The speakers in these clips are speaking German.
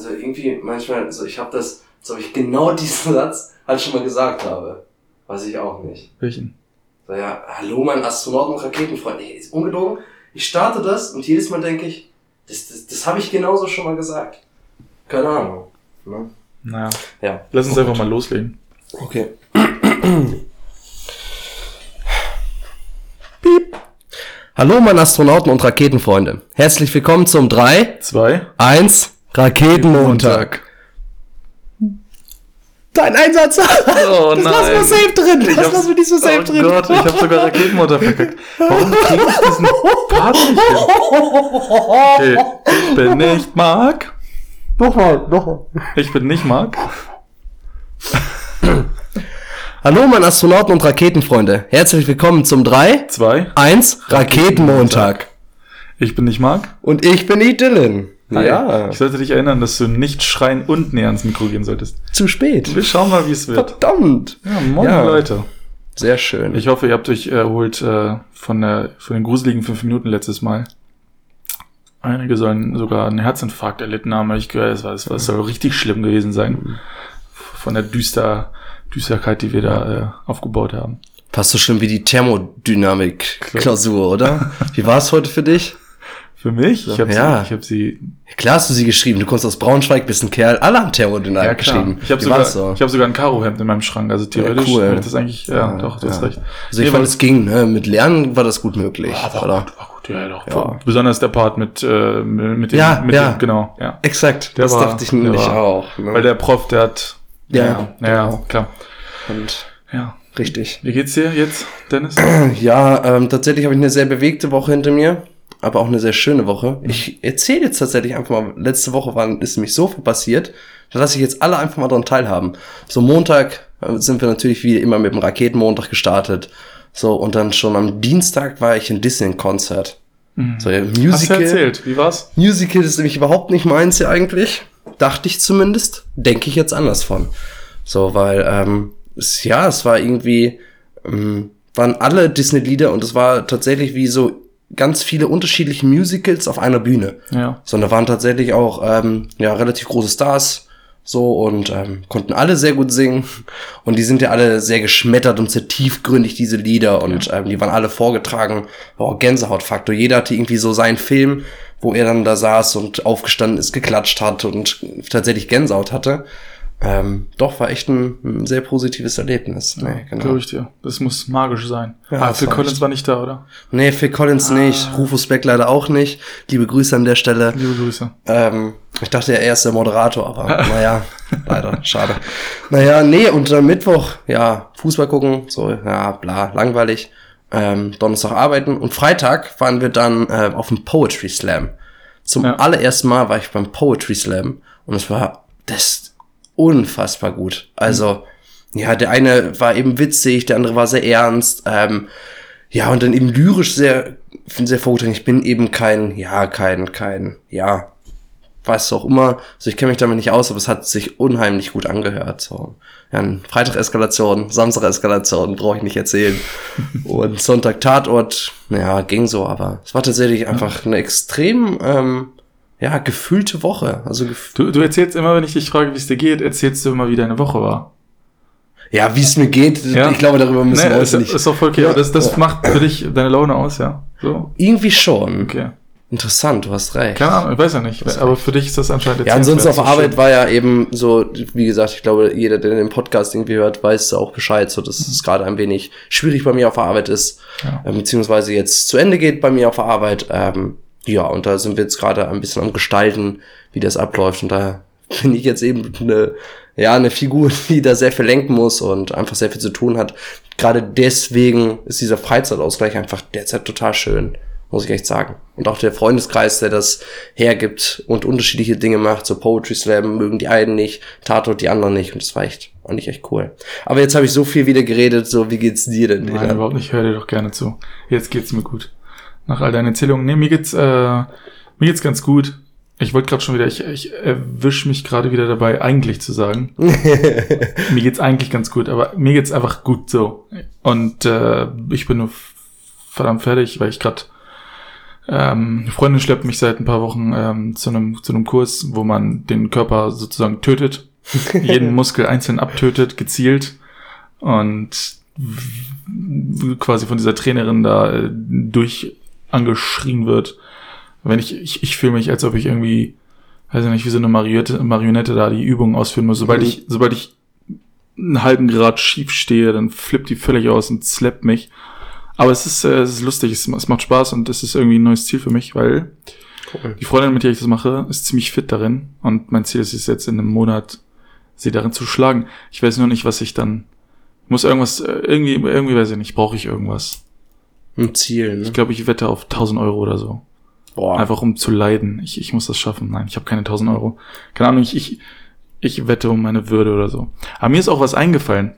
also irgendwie manchmal, also ich habe das, so ich genau diesen Satz halt schon mal gesagt habe. Weiß ich auch nicht. Welchen? So, ja, hallo mein Astronauten und Raketenfreund. Ey, ist ungelogen. Ich starte das und jedes Mal denke ich, das, das, das habe ich genauso schon mal gesagt. Keine Ahnung. Ne? Naja. Ja. Lass uns einfach mal loslegen. Okay. Piep. Hallo meine Astronauten und Raketenfreunde. Herzlich willkommen zum 3, Zwei. 1 Raketenmontag. Dein Einsatz! Oh das lassen wir safe drin! Ich das lassen wir diesmal safe oh drin! Gott, ich habe sogar Raketenmotor verkackt. Warum krieg ich diesen Part nicht hin? Okay, ich bin nicht Mark. Nochmal, nochmal. Ich bin nicht Mark. Hallo meine Astronauten und Raketenfreunde. Herzlich willkommen zum 3, Zwei. 1 Raketenmontag. Ich bin nicht Mark. Und ich bin die Dylan. Hi. Ja, Ich sollte dich erinnern, dass du nicht schreien und näher ans Mikro gehen solltest. zu spät. Wir schauen mal, wie es wird. Verdammt. Ja, moin Ja. Leute. Sehr schön. Ich hoffe, ihr habt euch erholt äh, von, der, von den gruseligen fünf Minuten letztes Mal. Einige sollen sogar einen Herzinfarkt erlitten haben, habe ich gehört. Es war, es war, es soll richtig schlimm gewesen sein. Von der Düster, Düsterkeit, die wir da äh, aufgebaut haben. Fast so schlimm wie die Thermodynamik-Klausur, oder? Wie war es heute für dich? Für mich? Ich habe Ja. sie, ich hab sie Klar hast du sie geschrieben. Du kommst aus Braunschweig, bist ein Kerl. Alle haben Thermodynamik geschrieben. Ich habe sogar, so? ich hab sogar ein Karohemd in meinem Schrank. Also theoretisch cool. hätte ich das eigentlich, ja, doch, du hast ja. recht. Also ich Nee, fand, es ging. Ne? Mit Lernen war das gut möglich. war oder? gut, war gut, ja, doch. Ja. Besonders der Part mit, äh, mit dem, Ja, mit ja. dem, genau, ja. Exakt. Der das war- dachte ich der nämlich war- auch. Ne? Weil der Prof, der hat, Ja, ja, ja, genau. klar. Und Ja. richtig. Wie geht's dir jetzt, Dennis? Ja, ähm, tatsächlich habe ich eine sehr bewegte Woche hinter mir, aber auch eine sehr schöne Woche. Ich erzähle jetzt tatsächlich einfach mal, letzte Woche war, ist nämlich so viel passiert, da lasse ich jetzt alle einfach mal dran teilhaben. So Montag äh, sind wir natürlich wie immer mit dem Raketenmontag gestartet. So, und dann schon am Dienstag war ich in Disney-Konzert. So, ja, Hast du Musical. erzählt? Wie war's? Musical ist nämlich überhaupt nicht meins ja eigentlich. Dachte ich zumindest. Denke ich jetzt anders von. So, weil, ähm, es, ja, es war irgendwie, ähm, waren alle Disney-Lieder und es war tatsächlich wie so ganz viele unterschiedliche Musicals auf einer Bühne. Ja. So, und da waren tatsächlich auch, ähm, ja, relativ große Stars. So, und ähm, konnten alle sehr gut singen. Und die sind ja alle sehr geschmettert und sehr tiefgründig, diese Lieder. Und ähm, die waren alle vorgetragen. Oh, Gänsehautfaktor. Jeder hatte irgendwie so seinen Film, wo er dann da saß und aufgestanden ist, geklatscht hat und tatsächlich Gänsehaut hatte. Ähm, doch, war echt ein, ein sehr positives Erlebnis. Nee, genau. Glaube ich dir. Das muss magisch sein. Ja, ah, Phil war Collins echt- war nicht da, oder? Nee, Phil Collins nicht, Rufus Beck leider auch nicht. Liebe Grüße an der Stelle. Liebe Grüße. Ähm, ich dachte ja, er ist der Moderator, aber naja, leider, schade. Naja, nee, und am Mittwoch, ja, Fußball gucken, so, ja, bla, langweilig. Ähm, Donnerstag arbeiten und Freitag waren wir dann äh, auf dem Poetry Slam. Zum Ja. allerersten Mal war ich beim Poetry Slam und es war das unfassbar gut. Also, ja, der eine war eben witzig, der andere war sehr ernst. Ähm, ja, und dann eben lyrisch sehr, sehr vorgetragen. Ich bin eben kein, ja, kein, kein, ja, was auch immer. Also ich kenne mich damit nicht aus, aber es hat sich unheimlich gut angehört. So. Ja, ein Freitag Eskalation, Samstag Eskalation, brauche ich nicht erzählen. Und Sonntag Tatort, ja, ging so, aber es war tatsächlich einfach eine extrem, ähm, ja, gefühlte Woche. Also gef Du, du erzählst immer, wenn ich dich frage, wie es dir geht, erzählst du immer, wie deine Woche war. ja, wie es mir geht, Ja. ich glaube, darüber müssen Nee, wir heute nicht. ist doch voll okay. Ja. Das, das macht für dich deine Laune aus, ja? So? Irgendwie schon. Okay. Interessant, du hast recht. Keine Ahnung, ich weiß ja nicht. Aber für dich ist das anscheinend Ja, ansonsten auf erzählenswert, Arbeit so war ja eben so, wie gesagt, ich glaube, jeder, der den Podcast irgendwie hört, weiß auch Bescheid, so dass es gerade ein wenig schwierig bei mir auf der Arbeit ist, Ja. ähm, beziehungsweise jetzt zu Ende geht bei mir auf der Arbeit. Ähm, ja, und da sind wir jetzt gerade ein bisschen am Gestalten, wie das abläuft. Und da bin ich jetzt eben eine, ja, eine Figur, die da sehr viel lenken muss und einfach sehr viel zu tun hat. Gerade deswegen ist dieser Freizeitausgleich einfach derzeit total schön, muss ich echt sagen. Und auch der Freundeskreis, der das hergibt und unterschiedliche Dinge macht, so Poetry Slam mögen die einen nicht, Tatort die anderen nicht. Und das war echt, eigentlich echt cool. Aber jetzt habe ich so viel wieder geredet, so wie geht's dir denn? Nein, überhaupt nicht. Hör dir doch gerne zu. Jetzt geht's mir gut. Nach all deinen Erzählungen. Nee, mir geht's, äh, mir geht's ganz gut. Ich wollte gerade schon wieder, ich, ich erwisch mich gerade wieder dabei, eigentlich zu sagen. mir geht's eigentlich ganz gut, aber mir geht's einfach gut so. Und äh, ich bin nur verdammt fertig, weil ich gerade Ähm, eine Freundin schleppt mich seit ein paar Wochen ähm, zu einem zu einem Kurs, wo man den Körper sozusagen tötet, jeden Muskel einzeln abtötet, gezielt und quasi von dieser Trainerin da äh, durch angeschrien wird. Wenn ich ich, ich fühle mich, als ob ich irgendwie, weiß ich nicht, wie so eine Marionette, Marionette da die Übung ausführen muss. Sobald Mhm. ich sobald ich einen halben Grad schief stehe, dann flippt die völlig aus und slappt mich. Aber es ist, äh, es ist lustig, es, es macht Spaß und es ist irgendwie ein neues Ziel für mich, weil Cool. die Freundin, mit der ich das mache, ist ziemlich fit darin. Und mein Ziel ist es jetzt in einem Monat, sie darin zu schlagen. Ich weiß nur nicht, was ich dann. Muss irgendwas, äh, irgendwie, irgendwie weiß ich nicht, brauche ich irgendwas. Ein Ziel, ne? Ich glaube, ich wette auf 1000 Euro oder so. Boah. Einfach um zu leiden. Ich, ich muss das schaffen. Nein, ich habe keine 1000 Euro. Keine Ahnung, ich, ich, ich wette um meine Würde oder so. Aber mir ist auch was eingefallen.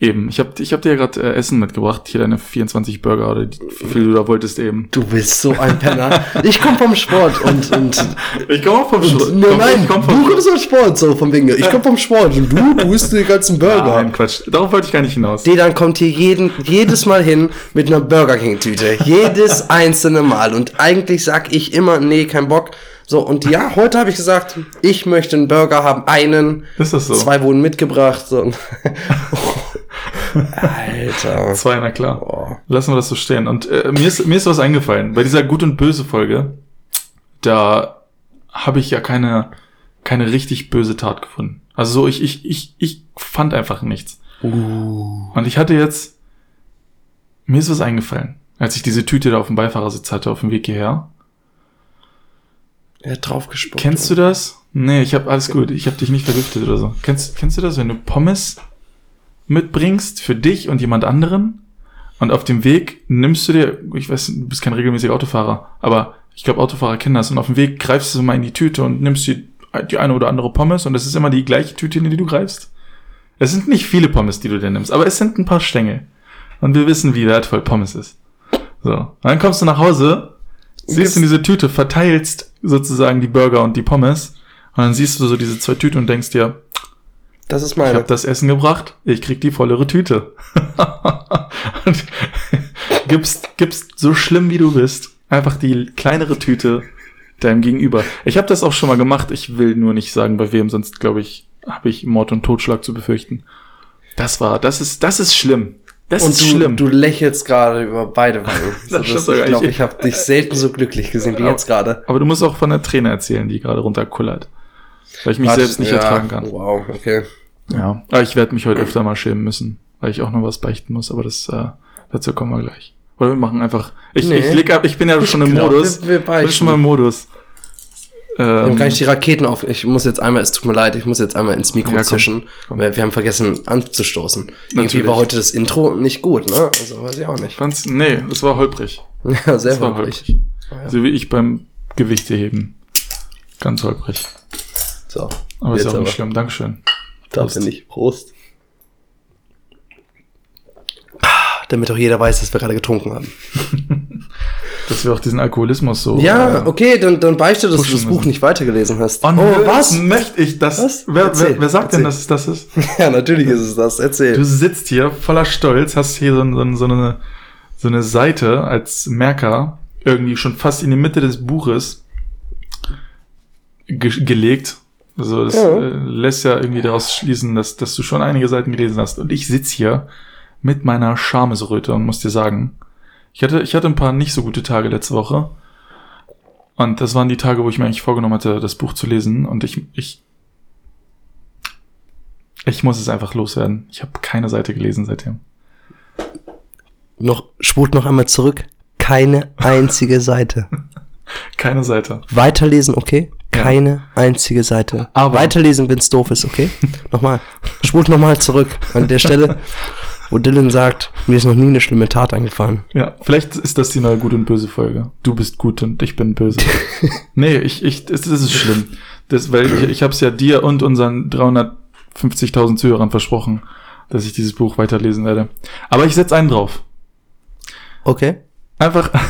Eben, ich habe ich hab dir ja gerade äh, Essen mitgebracht, hier deine 24 Burger oder die, wie viel du da wolltest eben. Du bist so ein Penner. Ich komme vom Sport und, und Ich komme auch vom Sport. Nein, nein, ich komm du kommst vom Sport, so vom Wegen. Ich komme vom Sport und du, du isst die ganzen Burger. Nein, Quatsch. Darauf wollte ich gar nicht hinaus. Dedan kommt hier jeden, jedes Mal hin mit einer Burger King Tüte. Jedes einzelne Mal. Und eigentlich sag ich immer, nee, kein Bock. So, und ja, heute habe ich gesagt, ich möchte einen Burger haben. Einen. Ist das so? Zwei wurden mitgebracht. So. Alter. Zwei, na klar. Boah. Lassen wir das so stehen. Und äh, mir, ist, mir ist was eingefallen. Bei dieser Gut und Böse Folge, da habe ich ja keine, keine richtig böse Tat gefunden. Also so, ich, ich, ich, ich fand einfach nichts. Uh. Und ich hatte jetzt, mir ist was eingefallen, als ich diese Tüte da auf dem Beifahrersitz hatte auf dem Weg hierher. Er hat drauf gespuckt. Kennst du das? Nee, ich habe alles gut. Ich habe dich nicht vergiftet oder so. Kennst, kennst du das, wenn du Pommes mitbringst für dich und jemand anderen und auf dem Weg nimmst du dir, ich weiß, du bist kein regelmäßiger Autofahrer, aber ich glaube, Autofahrer kennen das und auf dem Weg greifst du mal in die Tüte und nimmst dir die eine oder andere Pommes und es ist immer die gleiche Tüte, in die du greifst. Es sind nicht viele Pommes, die du dir nimmst, aber es sind ein paar Stängel. Und wir wissen, wie wertvoll Pommes ist. So. Und dann kommst du nach Hause, siehst in diese Tüte, verteilst sozusagen die Burger und die Pommes und dann siehst du so diese zwei Tüten und denkst dir, Das ist ich meine. habe das Essen gebracht, ich krieg die vollere Tüte. gibst, gibst so schlimm wie du bist, einfach die kleinere Tüte deinem Gegenüber. Ich habe das auch schon mal gemacht, ich will nur nicht sagen, bei wem, sonst glaube ich, habe ich Mord und Totschlag zu befürchten. Das war, das ist, das ist schlimm. Das und ist du, schlimm. du lächelst gerade über beide Wangen. So, das, sogar. ich glaube, Ich- ich habe dich selten so glücklich gesehen wie jetzt gerade. Aber du musst auch von der Träne erzählen, die gerade runterkullert. Weil ich mich Warte, selbst nicht ja, ertragen kann. Wow, okay. Ja. Aber ich werde mich heute öfter mal schämen müssen, weil ich auch noch was beichten muss, aber das, äh, dazu kommen wir gleich. Oder wir machen einfach. Ich, Nee. ich leg ab, ich bin ja schon im glaub, Modus. wir- wir ich bin beichten. schon mal im Modus. Wir haben Ähm, gar nicht die Raketen auf. Ich muss jetzt einmal, es tut mir leid, ich muss jetzt einmal ins Mikro Ja, komm, zischen. komm. weil Wir haben vergessen anzustoßen. Irgendwie Natürlich. war heute das Intro nicht gut, ne? Also weiß ich auch nicht. fand's, nee, das war holprig. Ja, sehr holprig. holprig. Ja. So wie ich beim Gewichteheben. Ganz holprig. So, Aber ist auch nicht aber. schlimm. Dankeschön. Da Prost. bin ich. Prost. Damit auch jeder weiß, dass wir gerade getrunken haben. Dass wir auch diesen Alkoholismus so. Ja, äh, okay, dann, dann beichte, dass du das Buch müssen. nicht weitergelesen hast. Oh, was? Möchte ich das? Was? Wer, Erzähl, wer, wer sagt denn, erzähl. dass es das ist? Ja, natürlich ist es das. Erzähl. Du sitzt hier voller Stolz, hast hier so, so, so, eine, so eine Seite als Merker, irgendwie schon fast in die Mitte des Buches ge gelegt. Also das Ja. äh, lässt ja irgendwie daraus schließen, dass, dass du schon einige Seiten gelesen hast. Und ich sitz hier mit meiner Schamesröte und muss dir sagen, ich hatte, ich hatte ein paar nicht so gute Tage letzte Woche. Und das waren die Tage, wo ich mir eigentlich vorgenommen hatte, das Buch zu lesen. Und ich, ich, ich muss es einfach loswerden. Ich habe keine Seite gelesen seitdem. noch, spult noch einmal zurück. Keine einzige Seite. Keine Seite. Weiterlesen, okay? Keine einzige Seite. Aber- Weiterlesen, wenn's doof ist, okay? nochmal. Spult nochmal zurück an der Stelle, wo Dylan sagt, mir ist noch nie eine schlimme Tat eingefallen. Ja, vielleicht ist das die neue Gut und Böse Folge. Du bist gut und ich bin böse. nee, ich, ich, das, das ist schlimm. Das, weil ich, ich habe es ja dir und unseren 350.000 Zuhörern versprochen, dass ich dieses Buch weiterlesen werde. Aber ich setz einen drauf. Okay? Einfach.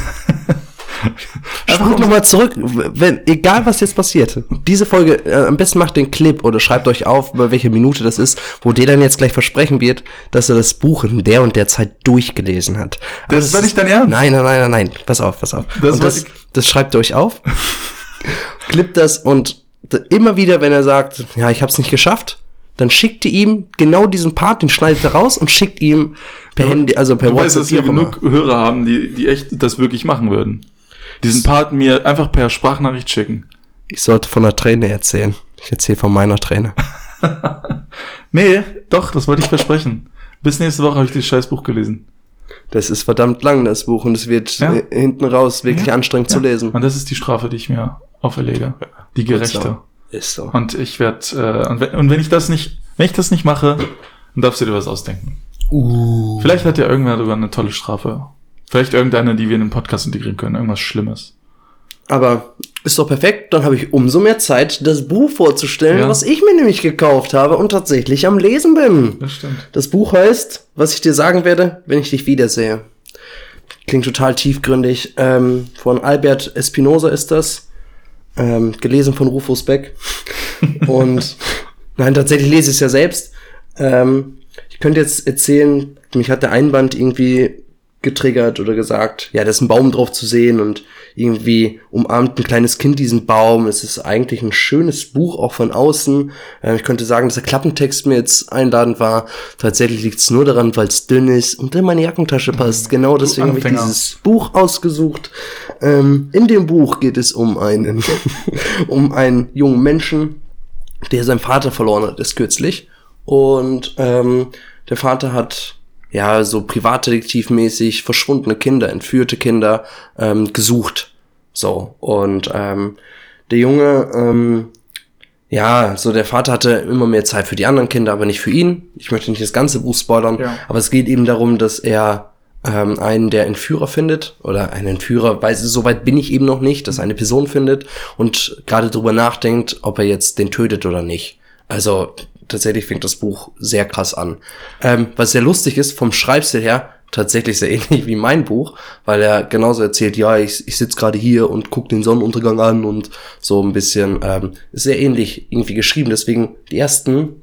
Einfach um- nochmal zurück. Wenn, egal was jetzt passiert, diese Folge, äh, am besten macht den Clip oder schreibt euch auf, bei welche Minute das ist, wo der dann jetzt gleich versprechen wird, dass er das Buch in der und der Zeit durchgelesen hat. Aber Das war nicht dein Ernst? Nein, nein, nein, nein, nein. Pass auf, pass auf. Das das, das schreibt ihr euch auf, klippt das und immer wieder, wenn er sagt, ja, ich hab's nicht geschafft, dann schickt ihr ihm genau diesen Part, den schneidet er raus und schickt ihm per Handy, also per Du weißt, WhatsApp, dass wie wir auch immer. genug Hörer haben, die, die echt das wirklich machen würden. Diesen Part mir einfach per Sprachnachricht schicken. Ich sollte von der Träne erzählen. Ich erzähle von meiner Träne. Nee, doch, das wollte ich versprechen. Bis nächste Woche habe ich das Scheißbuch gelesen. Das ist verdammt lang, das Buch, und es wird Ja. hinten raus wirklich Ja. anstrengend zu lesen. Und das ist die Strafe, die ich mir auferlege. Die gerechte. Ist so. Und ich werde, äh, und, wenn, und wenn ich das nicht, wenn ich das nicht mache, dann darfst du dir was ausdenken. Uh. Vielleicht hat ja irgendwer sogar eine tolle Strafe. Vielleicht irgendeine, die wir in den Podcast integrieren können. Irgendwas Schlimmes. Aber ist doch perfekt, dann habe ich umso mehr Zeit, das Buch vorzustellen, Ja. was ich mir nämlich gekauft habe und tatsächlich am Lesen bin. Das stimmt. Das Buch heißt, was ich dir sagen werde, wenn ich dich wiedersehe. Klingt total tiefgründig. Ähm, von Albert Espinosa ist das. Ähm, gelesen von Rufus Beck. Und nein, tatsächlich lese ich es ja selbst. Ähm, ich könnte jetzt erzählen, mich hat der Einband irgendwie getriggert oder gesagt, ja, da ist ein Baum drauf zu sehen und irgendwie umarmt ein kleines Kind diesen Baum. Es ist eigentlich ein schönes Buch, auch von außen. Äh, ich könnte sagen, dass der Klappentext mir jetzt einladend war. Tatsächlich liegt es nur daran, weil es dünn ist und in meine Jackentasche passt. Genau deswegen habe ich dieses Buch ausgesucht. Ähm, in dem Buch geht es um einen, um einen jungen Menschen, der seinen Vater verloren hat, ist kürzlich. Und ähm, der Vater hat ja so privatdetektivmäßig verschwundene Kinder, entführte Kinder ähm, gesucht. So. Und ähm, der Junge, ähm, ja, so der Vater hatte immer mehr Zeit für die anderen Kinder, aber nicht für ihn. Ich möchte nicht das ganze Buch spoilern, Ja. aber es geht eben darum, dass er ähm, einen der Entführer findet oder einen Entführer, weiß soweit bin ich eben noch nicht, dass er eine Person findet und gerade drüber nachdenkt, ob er jetzt den tötet oder nicht. Also tatsächlich fängt das Buch sehr krass an. Ähm, was sehr lustig ist, vom Schreibstil her, tatsächlich sehr ähnlich wie mein Buch, weil er genauso erzählt, ja, ich, ich sitze gerade hier und guck den Sonnenuntergang an und so ein bisschen, ähm, sehr ähnlich irgendwie geschrieben. Deswegen die ersten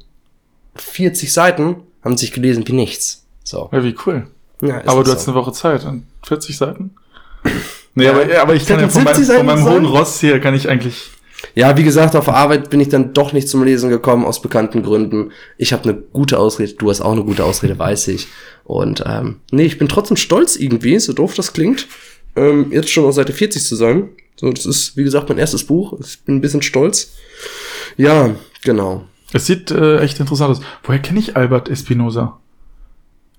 40 Seiten haben sich gelesen wie nichts. So. Ja, wie cool. Ja, Aber du so. hast eine Woche Zeit und 40 Seiten? Nee, Ja. aber, aber ich kann ja von, meinem, 70 von meinem hohen Ross hier kann ich eigentlich. Ja, wie gesagt, auf Arbeit bin ich dann doch nicht zum Lesen gekommen, aus bekannten Gründen. Ich habe eine gute Ausrede, du hast auch eine gute Ausrede, weiß ich. Und ähm, nee, ich bin trotzdem stolz irgendwie, so doof das klingt, ähm, jetzt schon auf Seite 40 zu sein. So, das ist, wie gesagt, mein erstes Buch. Ich bin ein bisschen stolz. Ja, genau. Es sieht äh, echt interessant aus. Woher kenne ich Albert Espinosa?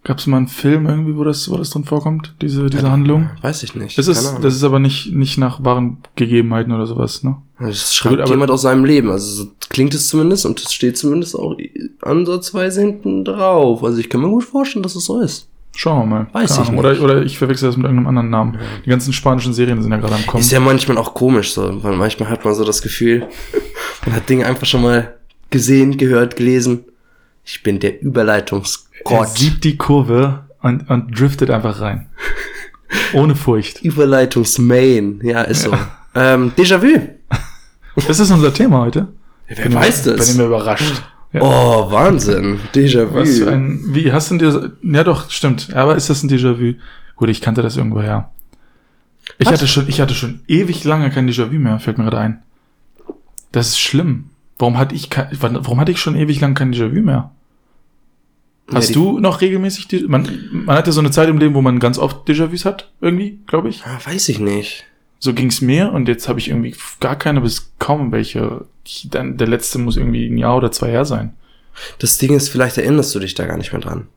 Gab es mal einen Film irgendwie, wo das, wo das drin vorkommt, diese, diese Handlung? Weiß ich nicht. Das ist, das ist aber nicht, nicht nach wahren Gegebenheiten oder sowas, ne? Das schreibt Gut, jemand aus seinem Leben. Also so klingt es zumindest und es steht zumindest auch ansatzweise hinten drauf. Also ich kann mir gut vorstellen, dass es so ist. Schauen wir mal. Weiß Keine ich. Oder, oder ich verwechsel das mit irgendeinem anderen Namen. Die ganzen spanischen Serien sind ja gerade am Kommen. Ist ja manchmal auch komisch so, weil manchmal hat man so das Gefühl, man hat Dinge einfach schon mal gesehen, gehört, gelesen. Ich bin der er Überleitungsgott. sieht die Kurve und, und driftet einfach rein. Ohne Furcht. Überleitungsmain. Ja, ist so. Ähm, Déjà-vu. Das ist unser Thema heute. Wer Bin weiß Bin das? immer überrascht. Ja. Oh, Wahnsinn. Déjà-vu. Was für ein, wie, hast du dir, ja doch, stimmt. Aber ist das ein Déjà-vu? Gut, ich kannte das irgendwo her. Ich Was? hatte schon, ich hatte schon ewig lange kein Déjà-vu mehr, fällt mir gerade ein. Das ist schlimm. Warum hatte ich kein, warum hatte ich schon ewig lang kein Déjà-vu mehr? Hast die- du noch regelmäßig, die, man, man hat ja so eine Zeit im Leben, wo man ganz oft Déjà-vus hat, irgendwie, glaube ich. Ah, weiß ich nicht. So ging's mir und jetzt habe ich irgendwie gar keine bis kaum welche. Ich, dann, der letzte muss irgendwie ein Jahr oder zwei her sein. Das Ding ist, vielleicht erinnerst du dich da gar nicht mehr dran.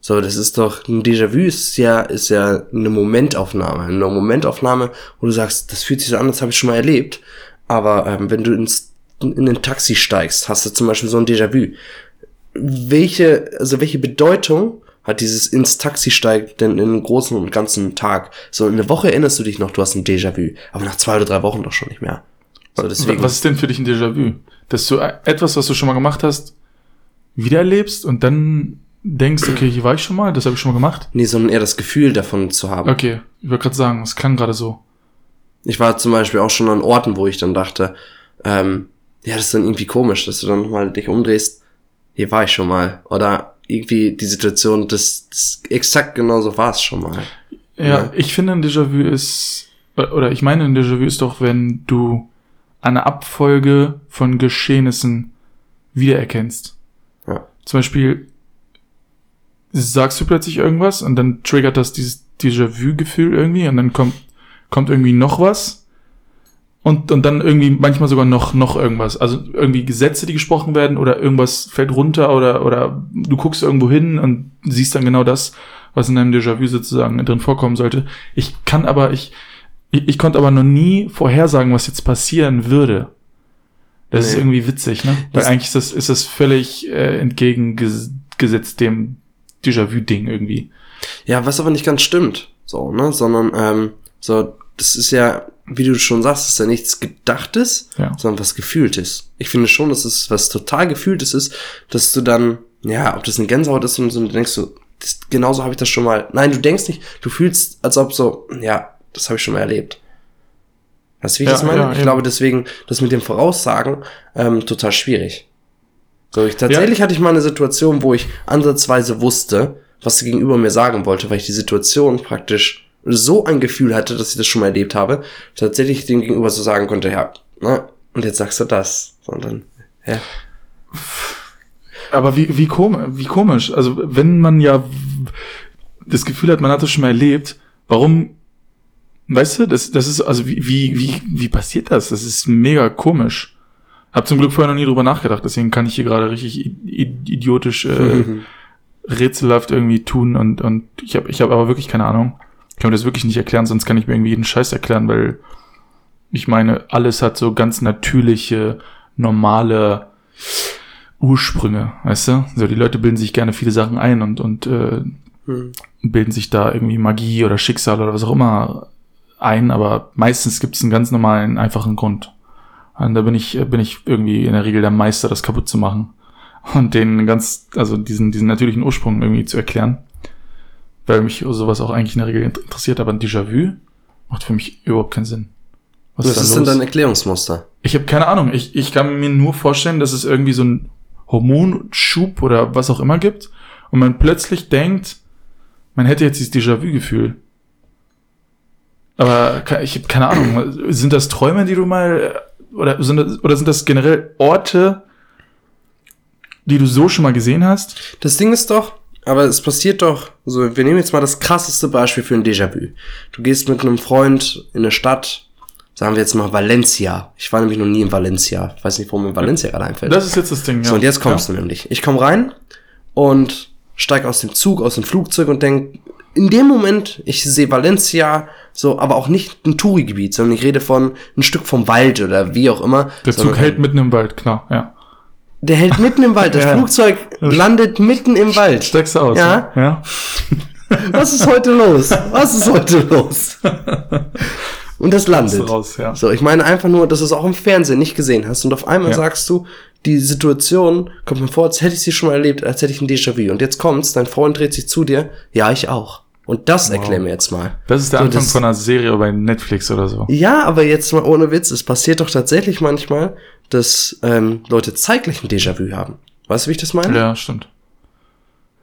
So, das ist doch, ein Déjà-vu ist ja, ist ja eine Momentaufnahme. Eine Momentaufnahme, wo du sagst, das fühlt sich so an, das habe ich schon mal erlebt. Aber ähm, wenn du ins, in ein Taxi steigst, hast du zum Beispiel so ein Déjà-vu. Welche, also welche Bedeutung hat dieses ins Taxi steigt denn in einem großen und ganzen Tag? So, in eine Woche erinnerst du dich noch, du hast ein Déjà-vu. Aber nach zwei oder drei Wochen doch schon nicht mehr. So, deswegen. Was ist denn für dich ein Déjà-vu? Dass du äh, etwas, was du schon mal gemacht hast, wiedererlebst und dann denkst, okay, hier war ich schon mal, das habe ich schon mal gemacht. Nee, sondern eher das Gefühl davon zu haben. Okay, ich wollte gerade sagen, es klang gerade so. ich war zum Beispiel auch schon an Orten, wo ich dann dachte, ähm, ja, das ist dann irgendwie komisch, dass du dann mal dich umdrehst, hier war ich schon mal. Oder irgendwie die Situation, das, das exakt genauso war es schon mal. Ja, Ja. ich finde, ein Déjà-vu ist, oder ich meine, ein Déjà-vu ist doch, wenn du eine Abfolge von Geschehnissen wiedererkennst. Ja. Zum Beispiel sagst du plötzlich irgendwas und dann triggert das dieses Déjà-vu-Gefühl irgendwie und dann kommt, kommt irgendwie noch was und, und dann irgendwie manchmal sogar noch, noch irgendwas. Also irgendwie Gesetze, die gesprochen werden oder irgendwas fällt runter oder, oder du guckst irgendwo hin und siehst dann genau das, was in deinem Déjà-vu sozusagen drin vorkommen sollte. Ich kann aber, ich, ich, ich konnte aber noch nie vorhersagen, was jetzt passieren würde. Das ist Nee. irgendwie witzig, ne? Weil Das- eigentlich ist das, ist das völlig äh, entgegengesetzt dem Déjà-vu-Ding irgendwie. Ja, was aber nicht ganz stimmt, so, ne, sondern, ähm, so, das ist ja, wie du schon sagst, ist ja nichts Gedachtes, Ja. sondern was Gefühltes. Ich finde schon, dass es was total Gefühltes ist, dass du dann, ja, ob das eine Gänsehaut ist und so, du denkst so, das, genauso habe ich das schon mal. Nein, du denkst nicht, du fühlst, als ob so, ja, das habe ich schon mal erlebt. Weißt du, wie ich Ja, das meine? ja, ich eben. glaube deswegen, das mit dem Voraussagen, ähm, total schwierig. So, ich tatsächlich hatte ich mal eine Situation, wo ich ansatzweise wusste, was der Gegenüber mir sagen wollte, weil ich die Situation praktisch so ein Gefühl hatte, dass ich das schon mal erlebt habe, tatsächlich dem Gegenüber so sagen konnte, ja, ne, und jetzt sagst du das, sondern, ja. Aber wie, wie, kom wie komisch. Also, wenn man ja das Gefühl hat, man hat das schon mal erlebt, warum, weißt du, das, das ist, also wie, wie, wie, wie passiert das? Das ist mega komisch. Hab zum Glück vorher noch nie drüber nachgedacht, deswegen kann ich hier gerade richtig idiotisch, äh, rätselhaft irgendwie tun und, und ich habe ich hab aber wirklich keine Ahnung. Ich kann mir das wirklich nicht erklären, sonst kann ich mir irgendwie jeden Scheiß erklären, weil ich meine, alles hat so ganz natürliche, normale Ursprünge, weißt du? So, die Leute bilden sich gerne viele Sachen ein und, und äh, Hm. bilden sich da irgendwie Magie oder Schicksal oder was auch immer ein, aber meistens gibt es einen ganz normalen, einfachen Grund. Und da bin ich, bin ich irgendwie in der Regel der Meister, das kaputt zu machen. Und den ganz, also diesen, diesen natürlichen Ursprung irgendwie zu erklären. Weil mich sowas auch eigentlich in der Regel interessiert, aber ein Déjà-vu macht für mich überhaupt keinen Sinn. Was Was da ist denn dein Erklärungsmuster? Ich habe keine Ahnung. Ich, ich kann mir nur vorstellen, dass es irgendwie so ein Hormonschub oder was auch immer gibt und man plötzlich denkt, man hätte jetzt dieses Déjà-vu-Gefühl. Aber ich habe keine Ahnung. Sind das Träume, die du mal oder sind das, oder sind das generell Orte, die du so schon mal gesehen hast? Das Ding ist doch, aber es passiert doch, so, wir nehmen jetzt mal das krasseste Beispiel für ein Déjà-vu. Du gehst mit einem Freund in eine Stadt, sagen wir jetzt mal Valencia. Ich war nämlich noch nie in Valencia. Ich weiß nicht, warum mir Valencia gerade einfällt. Das ist jetzt das Ding. Ja. So, und jetzt kommst du nämlich. Ich komme rein und steig aus dem Zug, aus dem Flugzeug und denk, in dem Moment, ich sehe Valencia, so, aber auch nicht ein Touri-Gebiet, sondern ich rede von ein Stück vom Wald oder wie auch immer. Der Zug hält mitten im Wald, klar, ja. Der hält mitten im Wald. Das Ja. Flugzeug landet mitten im Wald. Steigst du aus? Ja. ne? Ja. Was ist heute los? Was ist heute los? Und das landet. Raus, ja. So, ich meine einfach nur, dass du es auch im Fernsehen nicht gesehen hast. Und auf einmal Ja. sagst du, die Situation kommt mir vor, als hätte ich sie schon mal erlebt, als hätte ich ein Déjà-vu. Und jetzt kommt's, dein Freund dreht sich zu dir. Ja, ich auch. Und das erklär mir jetzt mal. Das ist der So, Anfang das- von einer Serie bei Netflix oder so. Ja, aber jetzt mal ohne Witz, es passiert doch tatsächlich manchmal, dass ähm, Leute zeitgleich ein Déjà-vu haben. Weißt du, wie ich das meine? Ja, stimmt.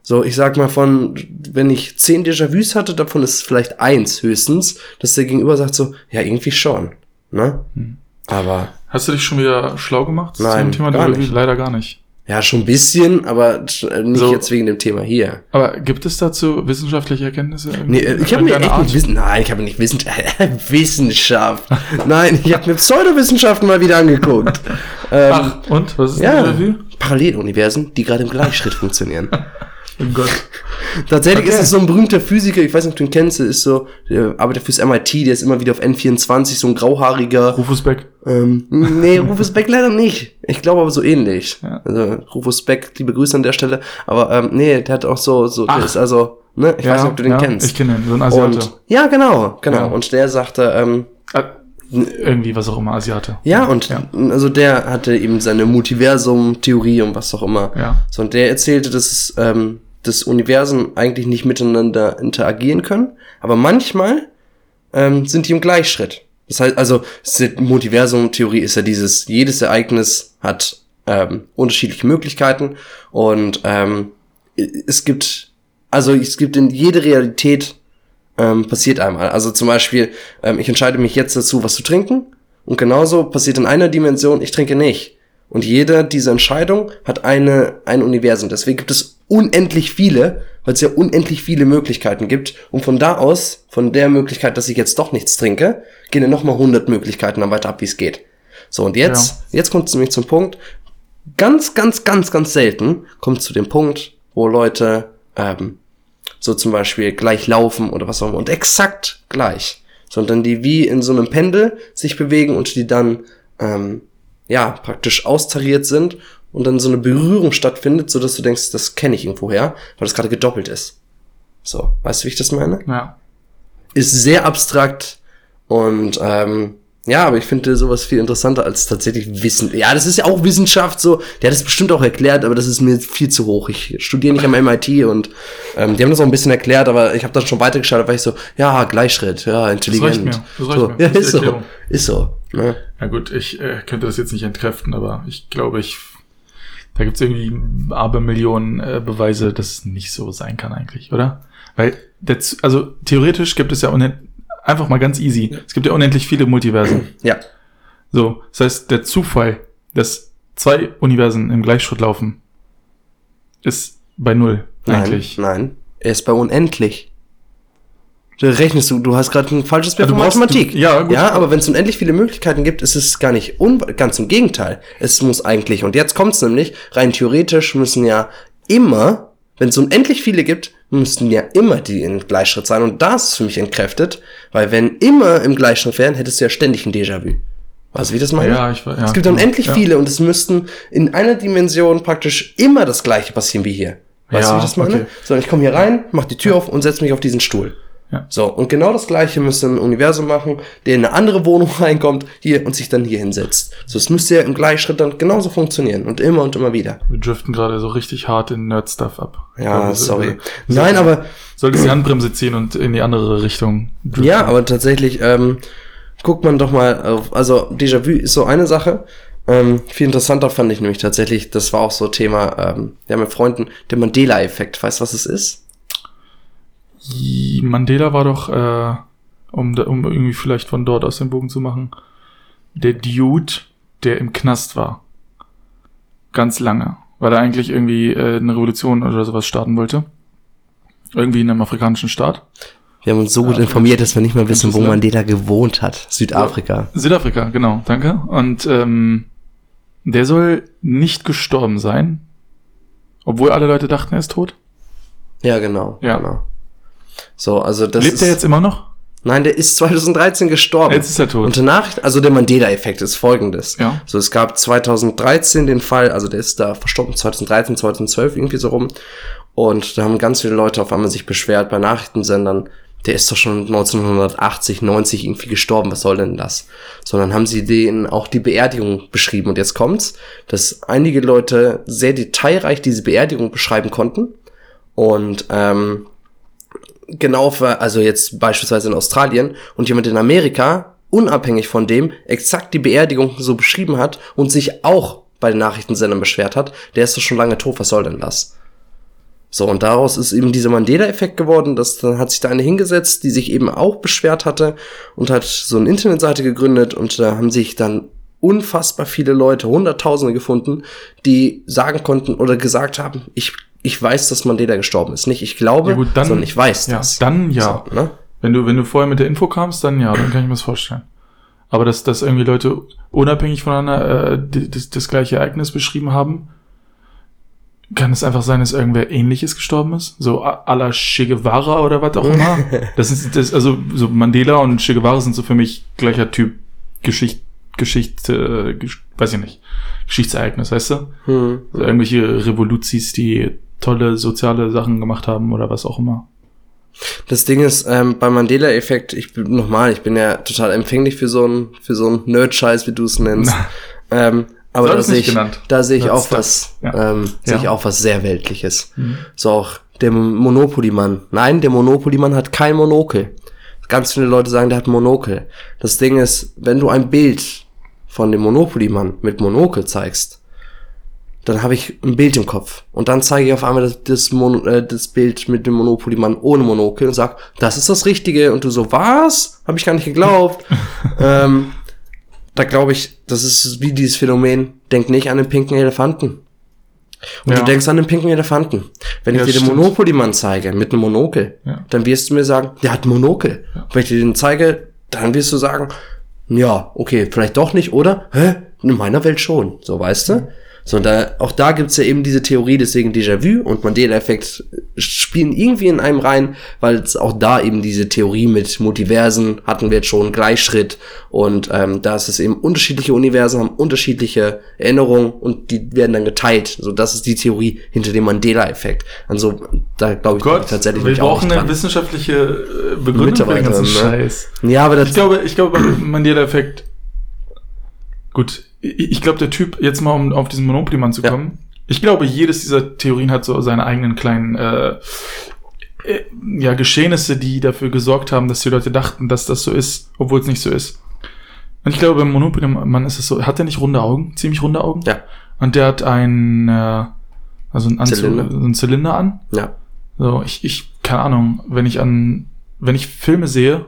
So, ich sag mal von, wenn ich zehn Déjà-vus hatte, davon ist vielleicht eins höchstens, dass der Gegenüber sagt so, ja, irgendwie schon, ne? Hm. Aber, Hast du dich schon wieder schlau gemacht Nein, zum Thema Déjà-vu? Leider gar nicht. Ja, schon ein bisschen, aber äh, nicht So. jetzt wegen dem Thema hier. Aber gibt es dazu wissenschaftliche Erkenntnisse? Nee, äh, ich habe mir echt Art? nicht Wissen, nein, ich habe nicht Wissen, Wissenschaft. Nein, ich habe mir Pseudowissenschaften mal wieder angeguckt. Ähm, Ach, und? Was ist ja, ein Déjà-vu? Paralleluniversen, die gerade im Gleichschritt funktionieren. Oh Gott. Tatsächlich Okay. ist es so ein berühmter Physiker, ich weiß nicht, ob du ihn kennst, der ist so, der arbeitet fürs MIT, der ist immer wieder auf N24, so ein grauhaariger. Rufus Beck. Ähm, nee, Rufus Beck leider nicht. Ich glaube aber so ähnlich. Ja. Also Rufus Beck, liebe Grüße an der Stelle. Aber ähm, nee, der hat auch so, so, der Ach. ist also, ne, ich weiß nicht, ob du den ja, kennst. Ich kenne ihn, so ein Asiate. Und, ja, genau, genau. Ja. Und der sagte, ähm, Äh, irgendwie was auch immer, Asiate. ja, und Ja. also der hatte eben seine Multiversum-Theorie und was auch immer. Ja. So, und der erzählte, dass es, ähm, das Universen eigentlich nicht miteinander interagieren können, aber manchmal ähm, sind die im Gleichschritt. Das heißt, also Multiversum-Theorie ist ja dieses, jedes Ereignis hat ähm, unterschiedliche Möglichkeiten und ähm, es gibt, also es gibt in jede Realität ähm, passiert einmal. Also zum Beispiel, ähm, ich entscheide mich jetzt dazu, was zu trinken und genauso passiert in einer Dimension, ich trinke nicht. Und jede dieser Entscheidung hat eine, ein Universum. Deswegen gibt es unendlich viele, weil es ja unendlich viele Möglichkeiten gibt. Und von da aus, von der Möglichkeit, dass ich jetzt doch nichts trinke, gehen dann nochmal 100 Möglichkeiten dann weiter ab, wie es geht. So, und jetzt, ja. jetzt kommt es nämlich zum Punkt, ganz, ganz, ganz, ganz selten kommt es zu dem Punkt, wo Leute ähm, so zum Beispiel gleich laufen oder was auch immer und exakt gleich, sondern die wie in so einem Pendel sich bewegen und die dann ähm, ja, praktisch austariert sind und dann so eine Berührung stattfindet, so dass du denkst, das kenne ich irgendwoher, weil das gerade gedoppelt ist. So, weißt du, wie ich das meine? Ja. Ist sehr abstrakt und ähm, ja, aber ich finde sowas viel interessanter als tatsächlich Wissen. Ja, das ist ja auch Wissenschaft so. Der hat das bestimmt auch erklärt, aber das ist mir viel zu hoch. Ich studiere nicht am MIT und ähm, die haben das auch ein bisschen erklärt, aber ich habe dann schon weitergeschaut, weil ich so, ja, Gleichschritt, ja, intelligent. Das reicht mir. Das reicht so, mir. Ja, ist, ist so. Ist so. Ne? Ja gut, ich äh, könnte das jetzt nicht entkräften, aber ich glaube, ich da gibt's irgendwie Abermillionen äh, Beweise, dass es nicht so sein kann eigentlich, oder? Weil, der, also theoretisch gibt es ja einfach mal ganz easy. Ja. Es gibt ja unendlich viele Multiversen. Ja. So, das heißt, der Zufall, dass zwei Universen im Gleichschritt laufen, ist bei null eigentlich. Nein, nein. Er ist bei unendlich. Da rechnest du, du hast gerade ein falsches Bild ja, von Mathematik. Du, ja, gut. Ja, aber wenn es unendlich viele Möglichkeiten gibt, ist es gar nicht un ganz im Gegenteil. Es muss eigentlich, und jetzt kommt's nämlich, rein theoretisch müssen ja immer, wenn es unendlich viele gibt, müssten ja immer die in Gleichschritt sein. Und das ist für mich entkräftet, weil wenn immer im Gleichschritt wären, hättest du ja ständig ein Déjà-vu. Weißt du, wie das meine? Ja, ich ja, Es gibt unendlich ja. viele und es müssten in einer Dimension praktisch immer das gleiche passieren wie hier. Weißt ja, du, wie das meine? Okay. So, ich komme hier rein, mach die Tür auf und setz mich auf diesen Stuhl. Ja. So, und genau das gleiche müsste ein Universum machen, der in eine andere Wohnung reinkommt, hier und sich dann hier hinsetzt. So, es müsste ja im Gleichschritt dann genauso funktionieren und immer und immer wieder. Wir driften gerade so richtig hart in Nerd-Stuff ab. Ja, glaube, sorry. Äh, Nein, aber. Solltest die Handbremse ziehen und in die andere Richtung driften. Ja, aber tatsächlich, ähm, guckt man doch mal auf, also Déjà-vu ist so eine Sache. Ähm, viel interessanter fand ich nämlich tatsächlich, das war auch so Thema, ähm, ja, mit Freunden, der Mandela-Effekt. Weißt du, was es ist? Mandela war doch, äh, um, um irgendwie vielleicht von dort aus den Bogen zu machen, der Dude, der im Knast war. Ganz lange. Weil er eigentlich irgendwie äh, eine Revolution oder sowas starten wollte. Irgendwie in einem afrikanischen Staat. Wir haben uns so gut ja, informiert, dass wir nicht mal wissen, wo Mandela gewohnt hat. Südafrika. Südafrika, genau, danke. Und ähm, der soll nicht gestorben sein, obwohl alle Leute dachten, er ist tot. Ja, genau. Ja. Genau. So, also das Lebt ist, er jetzt immer noch? Nein, der ist 2013 gestorben. Jetzt ist er tot. Und Nachricht, also der Mandela-Effekt ist folgendes. Ja. So, es gab 2013 den Fall, also der ist da verstorben, 2013, 2012, irgendwie so rum. Und da haben ganz viele Leute auf einmal sich beschwert bei Nachrichtensendern, der ist doch schon 1980, 90 irgendwie gestorben, was soll denn das? Sondern haben sie denen auch die Beerdigung beschrieben. Und jetzt kommt's, dass einige Leute sehr detailreich diese Beerdigung beschreiben konnten. Und ähm, genau für, also jetzt beispielsweise in Australien und jemand in Amerika, unabhängig von dem, exakt die Beerdigung so beschrieben hat und sich auch bei den Nachrichtensendern beschwert hat, der ist doch schon lange tot, was soll denn das? So, und daraus ist eben dieser Mandela-Effekt geworden, dass dann hat sich da eine hingesetzt, die sich eben auch beschwert hatte und hat so eine Internetseite gegründet und da haben sich dann unfassbar viele Leute, Hunderttausende gefunden, die sagen konnten oder gesagt haben, ich ich weiß, dass Mandela gestorben ist. Nicht ich glaube, ja gut, dann, sondern ich weiß ja, das. Dann ja. So, ne? Wenn du, wenn du vorher mit der Info kamst, dann ja, dann kann ich mir das vorstellen. Aber dass, dass irgendwie Leute unabhängig voneinander äh, das, das gleiche Ereignis beschrieben haben, kann es einfach sein, dass irgendwer ähnliches gestorben ist? So à la Che Guevara oder was auch immer? das ist, das, also, so Mandela und Che Guevara sind so für mich gleicher Typ Geschicht, Geschichte, äh, weiß ich nicht. Geschichtsereignis, weißt du? Hm. Also irgendwelche Revoluzis, die tolle soziale Sachen gemacht haben oder was auch immer. Das Ding ist, ähm, beim Mandela-Effekt, ich bin nochmal, ich bin ja total empfänglich für so ein für so ein Nerd-Scheiß, wie du es nennst. ähm, aber da sehe ich, da sehe ich auch was, ja. ähm, sehe ich auch was sehr Weltliches. Mhm. So auch der Monopoly-Mann. Nein, der Monopoly-Mann hat kein Monokel. Ganz viele Leute sagen, der hat Monokel. Das Ding ist, wenn du ein Bild von dem Monopoly-Mann mit Monokel zeigst, dann habe ich ein Bild im Kopf. Und dann zeige ich auf einmal das, das, Mon äh, das Bild mit dem Monopoly-Mann ohne Monokel und sag, das ist das Richtige. Und du so, was? Habe ich gar nicht geglaubt. ähm, da glaube ich, das ist wie dieses Phänomen, denk nicht an den pinken Elefanten. Und Ja. du denkst an den pinken Elefanten. Wenn Ja, ich dir den. Monopoly-Mann zeige mit einem Monokel, Ja. dann wirst du mir sagen, der hat Monokel. Wenn ich dir den zeige, dann wirst du sagen, ja, okay, vielleicht doch nicht, oder? Hä? In meiner Welt schon. So, weißt du? So, und da, auch da gibt's ja eben diese Theorie, deswegen Déjà-vu und Mandela-Effekt spielen irgendwie in einem rein, weil es auch da eben diese Theorie mit Multiversen hatten wir jetzt schon, Gleichschritt und ähm, da ist es eben unterschiedliche Universen, haben unterschiedliche Erinnerungen und die werden dann geteilt. So, das ist die Theorie hinter dem Mandela-Effekt. Also, da glaube ich Gott, tatsächlich wir brauchen eine wissenschaftliche äh, Begründung für den ganzen ne? Scheiß. Ja, aber das, Ich glaube, ich glaube, Mandela-Effekt. Gut, ich glaube, der Typ, jetzt mal um auf diesen Monopoly-Mann zu Ja. kommen, ich glaube, jedes dieser Theorien hat so seine eigenen kleinen äh, äh, ja, Geschehnisse, die dafür gesorgt haben, dass die Leute dachten, dass das so ist, obwohl es nicht so ist. Und ich glaube, beim Monopoly-Mann ist es so, hat er nicht runde Augen? Ziemlich runde Augen? Ja. Und der hat ein, äh, also ein Anzug, Zylinder. so einen Zylinder an. ja. So, ich, ich, keine Ahnung, wenn ich an, wenn ich Filme sehe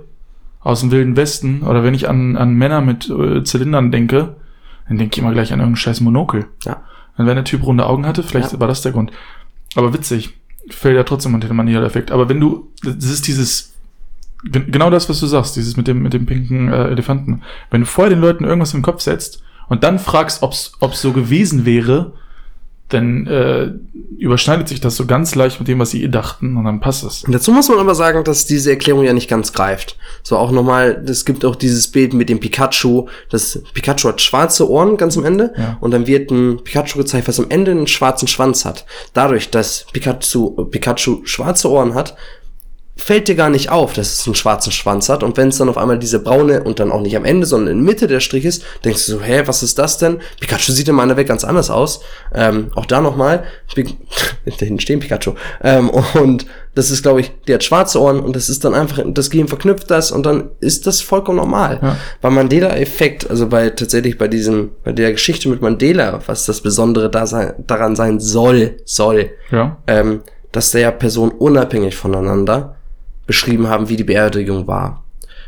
aus dem Wilden Westen oder wenn ich an, an Männer mit äh, Zylindern denke, dann denke ich immer gleich an irgendeinen scheiß Monokel. Ja. Und wenn der Typ runde Augen hatte, vielleicht Ja. war das der Grund. Aber witzig, fällt ja trotzdem unter den Mandela-Effekt. Aber wenn du, das ist dieses, gen- genau das, was du sagst, dieses mit dem, mit dem pinken äh, Elefanten. Wenn du vorher den Leuten irgendwas den Kopf setzt und dann fragst, ob's, ob's so gewesen wäre, dann äh, überschneidet sich das so ganz leicht mit dem, was sie ihr dachten und dann passt es. Dazu muss man aber sagen, dass diese Erklärung ja nicht ganz greift. So auch nochmal, es gibt auch dieses Bild mit dem Pikachu. Das Pikachu hat schwarze Ohren ganz am Ende Ja. und dann wird ein Pikachu gezeigt, was am Ende einen schwarzen Schwanz hat. Dadurch, dass Pikachu, Pikachu schwarze Ohren hat, fällt dir gar nicht auf, dass es einen schwarzen Schwanz hat. Und wenn es dann auf einmal diese braune und dann auch nicht am Ende, sondern in Mitte der Strich ist, denkst du so, hä, was ist das denn? Pikachu sieht in meiner Welt ganz anders aus. Ähm, auch da nochmal, da hinten stehen Pikachu. Ähm, und das ist, glaube ich, der hat schwarze Ohren und das ist dann einfach, das Gehirn verknüpft das und dann ist das vollkommen normal. Ja. Beim Mandela-Effekt, also bei tatsächlich bei diesem, bei der Geschichte mit Mandela, was das Besondere da sein, daran sein soll, soll, Ja. ähm, dass der Personen unabhängig voneinander beschrieben haben, wie die Beerdigung war.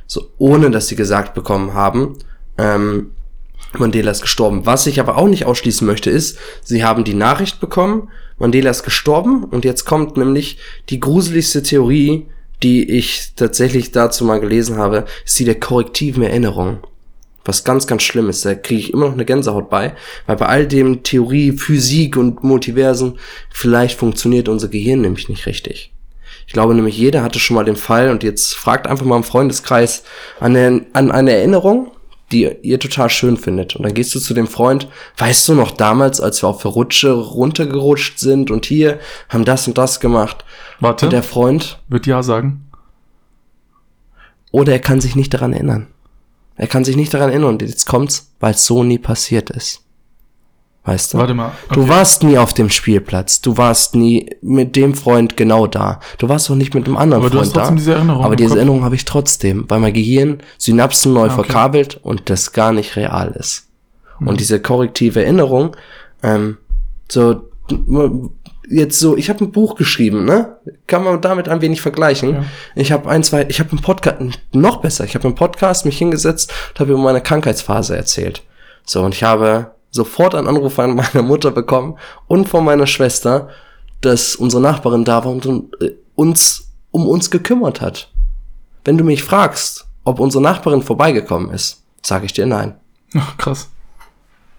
So, ohne dass sie gesagt bekommen haben, ähm, Mandela ist gestorben. Was ich aber auch nicht ausschließen möchte, ist, sie haben die Nachricht bekommen, Mandela ist gestorben und jetzt kommt nämlich die gruseligste Theorie, die ich tatsächlich dazu mal gelesen habe, ist die der korrektiven Erinnerung. Was ganz, ganz schlimm ist, da kriege ich immer noch eine Gänsehaut bei, weil bei all dem Theorie, Physik und Multiversen, vielleicht funktioniert unser Gehirn nämlich nicht richtig. Ich glaube nämlich, jeder hatte schon mal den Fall und jetzt fragt einfach mal im Freundeskreis an, eine- an eine Erinnerung, die ihr total schön findet. Und dann gehst du zu dem Freund, weißt du noch damals, als wir auf der Rutsche runtergerutscht sind und hier haben das und das gemacht. Warte, Und der Freund, wird ja sagen. oder er kann sich nicht daran erinnern. Er kann sich nicht daran erinnern und jetzt kommt's, weil es so nie passiert ist. Weißt du? Warte mal. Du warst nie auf dem Spielplatz. Du warst nie mit dem Freund genau da. Du warst auch nicht mit einem anderen Aber du Freund hast trotzdem da. diese Erinnerung Aber diese. Erinnerung habe ich trotzdem, weil mein Gehirn Synapsen neu Ah, okay. verkabelt und das gar nicht real ist. Mhm. Und diese korrektive Erinnerung, ähm, so jetzt so, ich habe ein Buch geschrieben, ne? Kann man damit ein wenig vergleichen. Ja. Ich habe ein, zwei, ich habe einen Podcast, noch besser, ich habe einen Podcast mich hingesetzt und habe über meine Krankheitsphase erzählt. So, und ich habe sofort einen Anruf von meiner Mutter bekommen und von meiner Schwester, dass unsere Nachbarin da war und äh, uns um uns gekümmert hat. Wenn du mich fragst, ob unsere Nachbarin vorbeigekommen ist, sage ich dir nein. Ach, krass.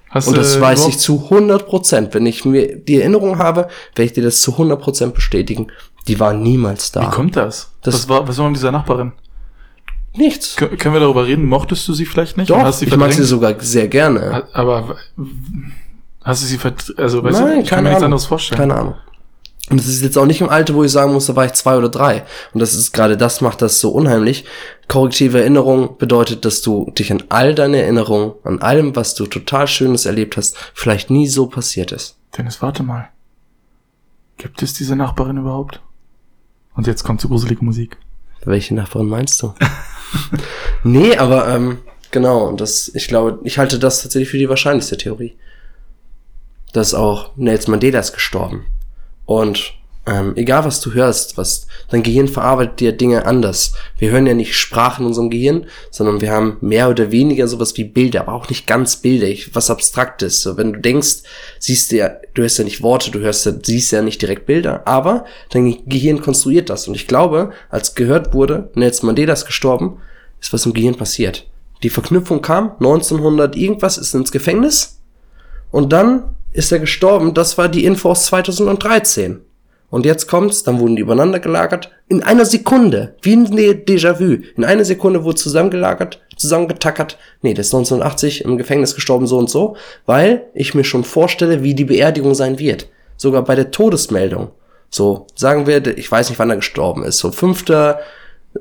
Hast Und das du weiß ich zu 100 Prozent. Wenn ich mir die Erinnerung habe, werde ich dir das zu 100 Prozent bestätigen. Die war niemals da. Wie kommt das? Das- was war, was war mit dieser Nachbarin? Nichts. Kö- können wir darüber reden? Mochtest du sie vielleicht nicht? Doch, hast sie ich mag sie verdrängt? sogar sehr gerne. Aber hast du sie vert also weißt Nein, du, ich kann mir nichts anderes vorstellen. Keine Ahnung. Und es ist jetzt auch nicht im Alter, wo ich sagen muss, da war ich zwei oder drei. Und das ist gerade das macht das so unheimlich. Korrektive Erinnerung bedeutet, dass du dich an all deine Erinnerungen, an allem, was du total Schönes erlebt hast, vielleicht nie so passiert ist. Dennis, warte mal. Gibt es diese Nachbarin überhaupt? Und jetzt kommt so gruselige Musik. Welche Nachbarin meinst du? nee, aber ähm, genau, und das, ich glaube, ich halte das tatsächlich für die wahrscheinlichste Theorie. Dass auch Nelson Mandela ist gestorben. Und ähm, egal was du hörst, was dein Gehirn verarbeitet dir Dinge anders. Wir hören ja nicht Sprache in unserem Gehirn, sondern wir haben mehr oder weniger sowas wie Bilder, aber auch nicht ganz Bilder, was Abstraktes. So, wenn du denkst, siehst du ja, du hörst ja nicht Worte, du hörst ja, siehst ja nicht direkt Bilder, aber dein Gehirn konstruiert das. Und ich glaube, als gehört wurde, Nelson Mandela ist gestorben, ist was im Gehirn passiert. Die Verknüpfung kam, 1900 irgendwas ist ins Gefängnis und dann ist er gestorben. Das war die Info aus 2013. Und jetzt kommt's, dann wurden die übereinander gelagert. In einer Sekunde, wie ein Déjà-vu. In einer Sekunde wurde zusammengelagert, zusammengetackert. Nee, der ist 1980 im Gefängnis gestorben, so und so. Weil ich mir schon vorstelle, wie die Beerdigung sein wird. Sogar bei der Todesmeldung. So, sagen wir, ich weiß nicht, wann er gestorben ist. So, 5.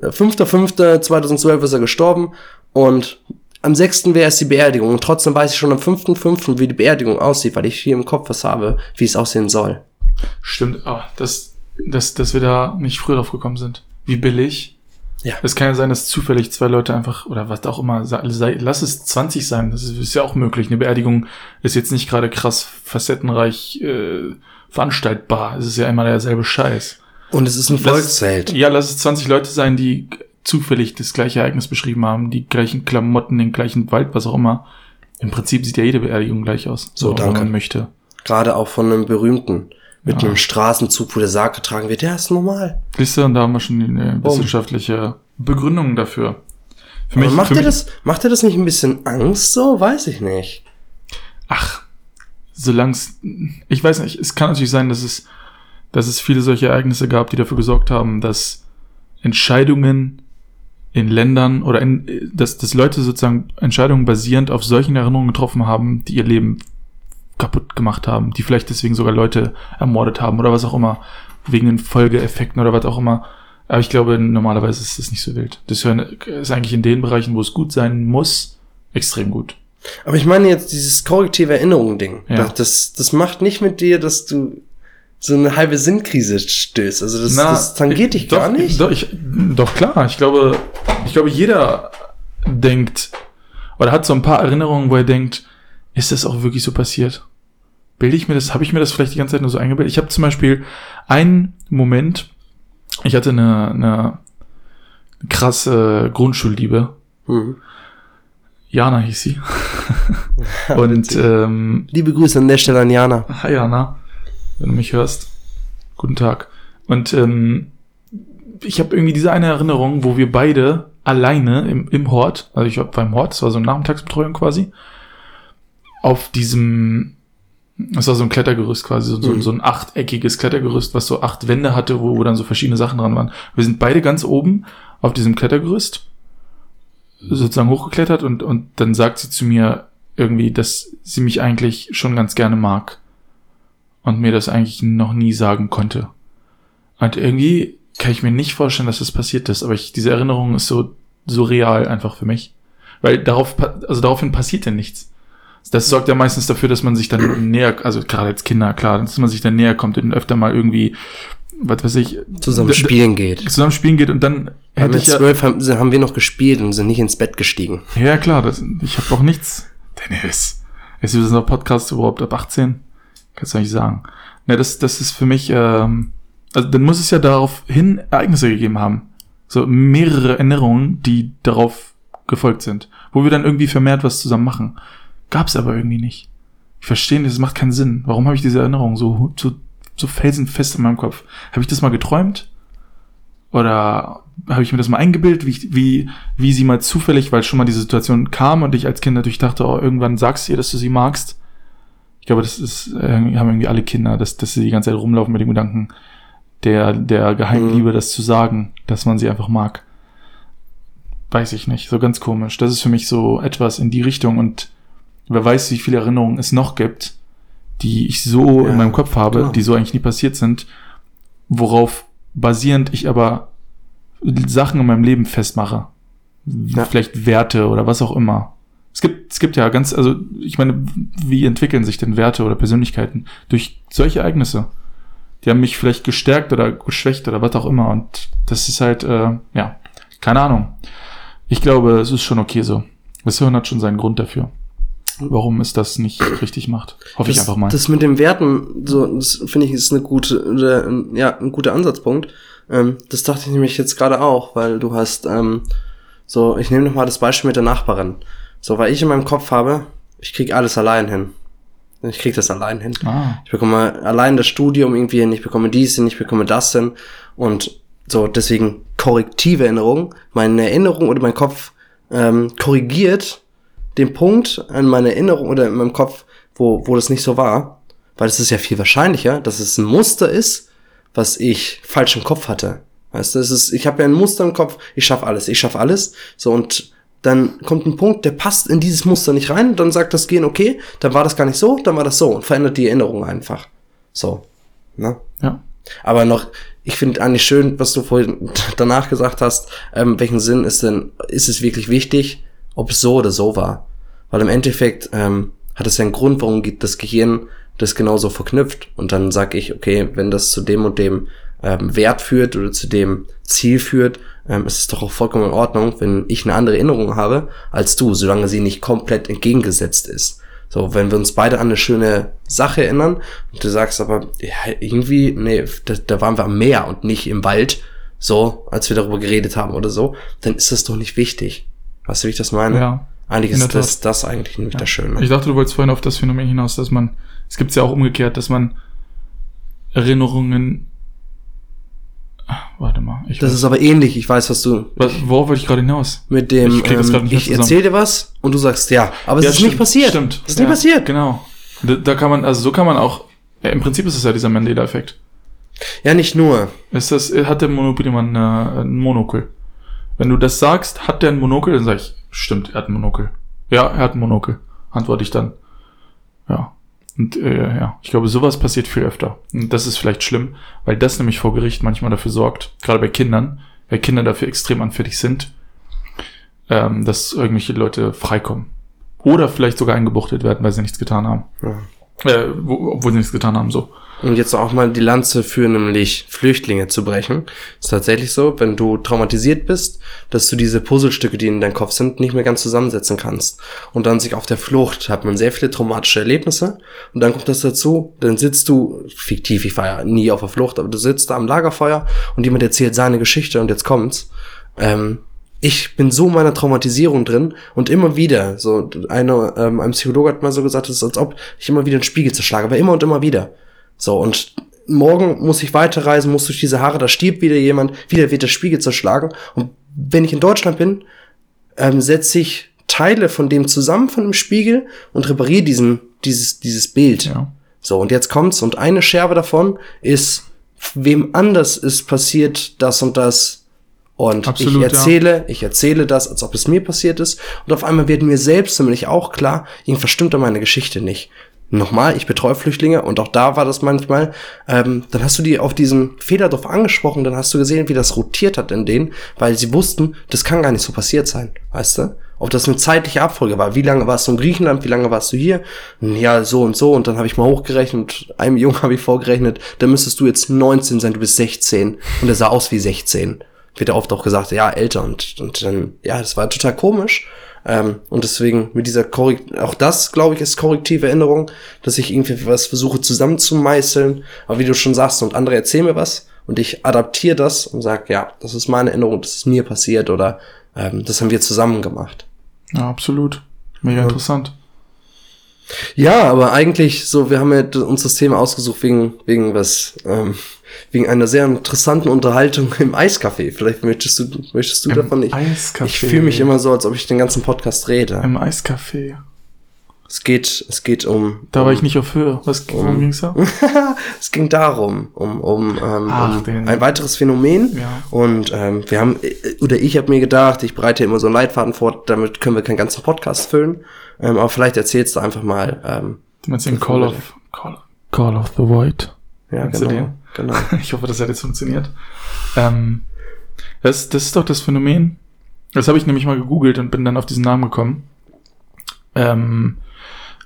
5.5.2012 ist er gestorben. Und am 6. wäre es die Beerdigung. Und trotzdem weiß ich schon am 5.5., wie die Beerdigung aussieht, weil ich hier im Kopf was habe, wie es aussehen soll. Stimmt, ah, dass, dass, dass wir da nicht früher drauf gekommen sind. Wie billig. Ja. Es kann ja sein, dass zufällig zwei Leute einfach, oder was auch immer, sei, lass es 20 sein, das ist, ist ja auch möglich. Eine Beerdigung ist jetzt nicht gerade krass facettenreich äh, veranstaltbar. Es ist ja immer derselbe Scheiß. Und es ist ein Volkszelt. Ja, lass es 20 Leute sein, die zufällig das gleiche Ereignis beschrieben haben, die gleichen Klamotten, den gleichen Wald, was auch immer. Im Prinzip sieht ja jede Beerdigung gleich aus. So, danke. Wenn man möchte. Gerade auch von einem berühmten mit ja. einem Straßenzug, wo der Sarg getragen wird, der ist normal. Siehst du, und da haben wir schon eine wissenschaftliche Begründung dafür. Für mich, macht, für dir das, macht dir das nicht ein bisschen Angst so? Weiß ich nicht. Ach, solange ich weiß nicht, es kann natürlich sein, dass es, dass es viele solche Ereignisse gab, die dafür gesorgt haben, dass Entscheidungen in Ländern oder in, dass, dass Leute sozusagen Entscheidungen basierend auf solchen Erinnerungen getroffen haben, die ihr Leben kaputt gemacht haben, die vielleicht deswegen sogar Leute ermordet haben oder was auch immer, wegen den Folgeeffekten oder was auch immer. Aber ich glaube, normalerweise ist das nicht so wild. Das ist eigentlich in den Bereichen, wo es gut sein muss, extrem gut. Aber ich meine jetzt dieses korrektive Erinnerungen-Ding. Ja. Das, das macht nicht mit dir, dass du so eine halbe Sinnkrise stößt. Also das, Na, das tangiert dich doch, gar nicht. Doch, ich, doch klar. Ich glaube, ich glaube, jeder denkt oder hat so ein paar Erinnerungen, wo er denkt, ist das auch wirklich so passiert? Bilde ich mir das, habe ich mir das vielleicht die ganze Zeit nur so eingebildet? Ich habe zum Beispiel einen Moment, ich hatte eine, eine krasse Grundschulliebe. Mhm. Jana hieß sie. Und ähm, Liebe Grüße an der Stelle an Jana. Hi Jana, wenn du mich hörst. Guten Tag. Und ähm, ich habe irgendwie diese eine Erinnerung, wo wir beide alleine im, im Hort, also ich war beim Hort, das war so eine Nachmittagsbetreuung quasi, auf diesem, das war so ein Klettergerüst quasi, so, Mhm. so, ein achteckiges Klettergerüst, was so acht Wände hatte, wo, wo dann so verschiedene Sachen dran waren. Wir sind beide ganz oben auf diesem Klettergerüst sozusagen hochgeklettert und, und dann sagt sie zu mir irgendwie, dass sie mich eigentlich schon ganz gerne mag und mir das eigentlich noch nie sagen konnte. Und irgendwie kann ich mir nicht vorstellen, dass das passiert ist, aber ich, diese Erinnerung ist so, so real einfach für mich. Weil darauf, also daraufhin passiert ja nichts. Das sorgt ja meistens dafür, dass man sich dann näher, also gerade als Kinder, klar, dass man sich dann näher kommt und öfter mal irgendwie, was weiß ich, Zusammen spielen geht. zusammen spielen geht und dann hätte mit ich ja, zwölf haben, haben wir noch gespielt und sind nicht ins Bett gestiegen. ja klar, das, ich habe auch nichts. Dennis, ist dieser Podcast überhaupt ab 18? Kannst du nicht sagen. Ne, das, das ist für mich, ähm, also dann muss es ja daraufhin Ereignisse gegeben haben. So mehrere Erinnerungen, die darauf gefolgt sind. Wo wir dann irgendwie vermehrt was zusammen machen. Gab's aber irgendwie nicht. Ich verstehe nicht, das macht keinen Sinn. Warum habe ich diese Erinnerung so, so, so felsenfest in meinem Kopf? Habe ich das mal geträumt? Oder habe ich mir das mal eingebildet, wie, ich- wie, wie sie mal zufällig, weil schon mal diese Situation kam und ich als Kind natürlich dachte, oh, irgendwann sagst du ihr, dass du sie magst. Ich glaube, das ist, äh, haben irgendwie alle Kinder, dass, dass sie die ganze Zeit rumlaufen mit dem Gedanken der, der Geheimliebe, das zu sagen, dass man sie einfach mag. Weiß ich nicht, so ganz komisch. Das ist für mich so etwas in die Richtung und wer weiß, wie viele Erinnerungen es noch gibt, die ich so Ja, in meinem Kopf habe, genau. die so eigentlich nie passiert sind, worauf basierend ich aber Sachen in meinem Leben festmache. Ja. Vielleicht Werte oder was auch immer. Es gibt, es gibt ja ganz, also ich meine, wie entwickeln sich denn Werte oder Persönlichkeiten? Durch solche Ereignisse, die haben mich vielleicht gestärkt oder geschwächt oder was auch immer. Und das ist halt, äh, ja, keine Ahnung. Ich glaube, es ist schon okay so. Das Hirn hat schon seinen Grund dafür. Warum es das nicht richtig macht. Hoffe ich das, einfach mal. Das mit dem Werten, so, das finde ich, ist eine gute, äh, ja, ein guter Ansatzpunkt. Ähm, das dachte ich nämlich jetzt gerade auch, weil du hast, ähm, so, ich nehme noch mal das Beispiel mit der Nachbarin. So, weil ich in meinem Kopf habe, ich krieg alles allein hin. Ich krieg das allein hin. ah, Ich bekomme allein das Studium irgendwie hin, ich bekomme dies hin, ich bekomme das hin. Und so, deswegen korrektive Erinnerung. Meine Erinnerung oder mein Kopf ähm, korrigiert den Punkt an meiner Erinnerung oder in meinem Kopf, wo, wo das nicht so war. Weil es ist ja viel wahrscheinlicher, dass es ein Muster ist, was ich falsch im Kopf hatte. Weißt du, es ist, ich habe ja ein Muster im Kopf, ich schaffe alles, ich schaffe alles. So, und dann kommt ein Punkt, der passt in dieses Muster nicht rein, dann sagt das Gehen, okay, dann war das gar nicht so, dann war das so und verändert die Erinnerung einfach. So. Ne? ja. Aber noch, ich finde eigentlich schön, was du vorhin danach gesagt hast, ähm, welchen Sinn ist denn, ist es wirklich wichtig, ob es so oder so war? Weil im Endeffekt ähm, hat es ja einen Grund, warum das Gehirn das genauso verknüpft. Und dann sag ich, okay, wenn das zu dem und dem ähm, Wert führt oder zu dem Ziel führt, ähm, ist es doch auch vollkommen in Ordnung, wenn ich eine andere Erinnerung habe als du, solange sie nicht komplett entgegengesetzt ist. So, wenn wir uns beide an eine schöne Sache erinnern und du sagst aber, ja, irgendwie, nee, da, da waren wir am Meer und nicht im Wald, so, als wir darüber geredet haben oder so, dann ist das doch nicht wichtig. Weißt du, wie ich das meine? Ja. Eigentlich ist das, das eigentlich nämlich das Schöne. Ich dachte, du wolltest vorhin auf das Phänomen hinaus, dass man, es gibt ja auch umgekehrt, dass man Erinnerungen, Ah, warte mal, ich das weiß, ist aber ähnlich, ich weiß, was du was, worauf wollte ich gerade hinaus? mit dem, Ich ähm, nicht ich erzähle dir was und du sagst ja, aber es Ja, ist stimmt, nicht passiert. Stimmt. Es ist nicht ja, passiert. Genau. Da, da kann man, also so kann man auch, ja, im Prinzip ist es ja dieser Mandela-Effekt. Ja, nicht nur. Ist das, hat der Monopoly-Mann äh, ein Monokel? Wenn du das sagst, hat der ein Monokel, dann sag ich, stimmt, er hat ein Monokel. Ja, er hat ein Monokel. Antworte ich dann. Ja. Und äh, ja, ich glaube, sowas passiert viel öfter. Und das ist vielleicht schlimm, weil das nämlich vor Gericht manchmal dafür sorgt, gerade bei Kindern, weil Kinder dafür extrem anfällig sind, ähm, dass irgendwelche Leute freikommen. Oder vielleicht sogar eingebuchtet werden, weil sie nichts getan haben. Ja. Äh, wo, obwohl sie nichts getan haben, so. Und jetzt auch mal die Lanze für nämlich Flüchtlinge zu brechen. Ist tatsächlich so, wenn du traumatisiert bist, dass du diese Puzzlestücke, die in deinem Kopf sind, nicht mehr ganz zusammensetzen kannst. Und dann sich auf der Flucht hat man sehr viele traumatische Erlebnisse. Und dann kommt das dazu, dann sitzt du, fiktiv, ich war ja nie auf der Flucht, aber du sitzt da am Lagerfeuer und jemand erzählt seine Geschichte und jetzt kommt's. Ähm, ich bin so in meiner Traumatisierung drin und immer wieder, so eine, ähm, ein Psychologe hat mal so gesagt, es ist, als ob ich immer wieder einen Spiegel zerschlage, aber immer und immer wieder. So, und morgen muss ich weiterreisen, muss durch diese Haare, da stirbt wieder jemand, wieder wird der Spiegel zerschlagen. Und wenn ich in Deutschland bin, ähm, setze ich Teile von dem zusammen von dem Spiegel und repariere diesen, dieses, dieses Bild. Ja. So, und jetzt kommt's, und eine Scherbe davon ist, wem anders ist passiert das und das. Und Absolut, ich erzähle, ich erzähle das, als ob es mir passiert ist. Und auf einmal wird mir selbst nämlich auch klar, irgendwas stimmt an meiner Geschichte nicht. Nochmal, ich betreue Flüchtlinge und auch da war das manchmal, ähm, dann hast du die auf diesen Fehler drauf angesprochen, dann hast du gesehen, wie das rotiert hat in denen, weil sie wussten, das kann gar nicht so passiert sein, weißt du? Ob das eine zeitliche Abfolge war, wie lange warst du in Griechenland, wie lange warst du hier? Ja, so und so und dann habe ich mal hochgerechnet, einem Jungen habe ich vorgerechnet, dann müsstest du jetzt 19 sein, du bist 16 und er sah aus wie 16. Wird ja oft auch gesagt, ja, älter und, und dann, ja, das war total komisch. Ähm, und deswegen mit dieser Korrekt, auch das, glaube ich, ist korrektive Erinnerung, dass ich irgendwie was versuche zusammenzumeißeln. Aber wie du schon sagst, und andere erzählen mir was und ich adaptiere das und sage, ja, das ist meine Erinnerung, das ist mir passiert oder ähm, das haben wir zusammen gemacht. Ja, absolut. Mega interessant. Ja, aber eigentlich so, wir haben ja uns das Thema ausgesucht wegen, wegen was, ähm, wegen einer sehr interessanten Unterhaltung im Eiscafé. Vielleicht möchtest du, möchtest du Im davon nicht. Eiscafé. Ich fühle mich immer so, als ob ich den ganzen Podcast rede. Im Eiscafé. Es geht, es geht um. Da um, war ich nicht auf Höhe. Was, worum ging's da? es ging darum, um, um, ähm, Ach, um ein weiteres Phänomen. Ja. Und ähm, wir haben, äh, oder ich habe mir gedacht, ich bereite immer so einen Leitfaden vor, damit können wir keinen ganzen Podcast füllen. Ähm, aber vielleicht erzählst du einfach mal. Ähm, Du meinst den Call of, Call, Call of the Void. ja, Kennst du genau. Genau. Ich hoffe, das hat jetzt funktioniert. Ähm, das, das ist doch das Phänomen. Das habe ich nämlich mal gegoogelt und bin dann auf diesen Namen gekommen. Ähm,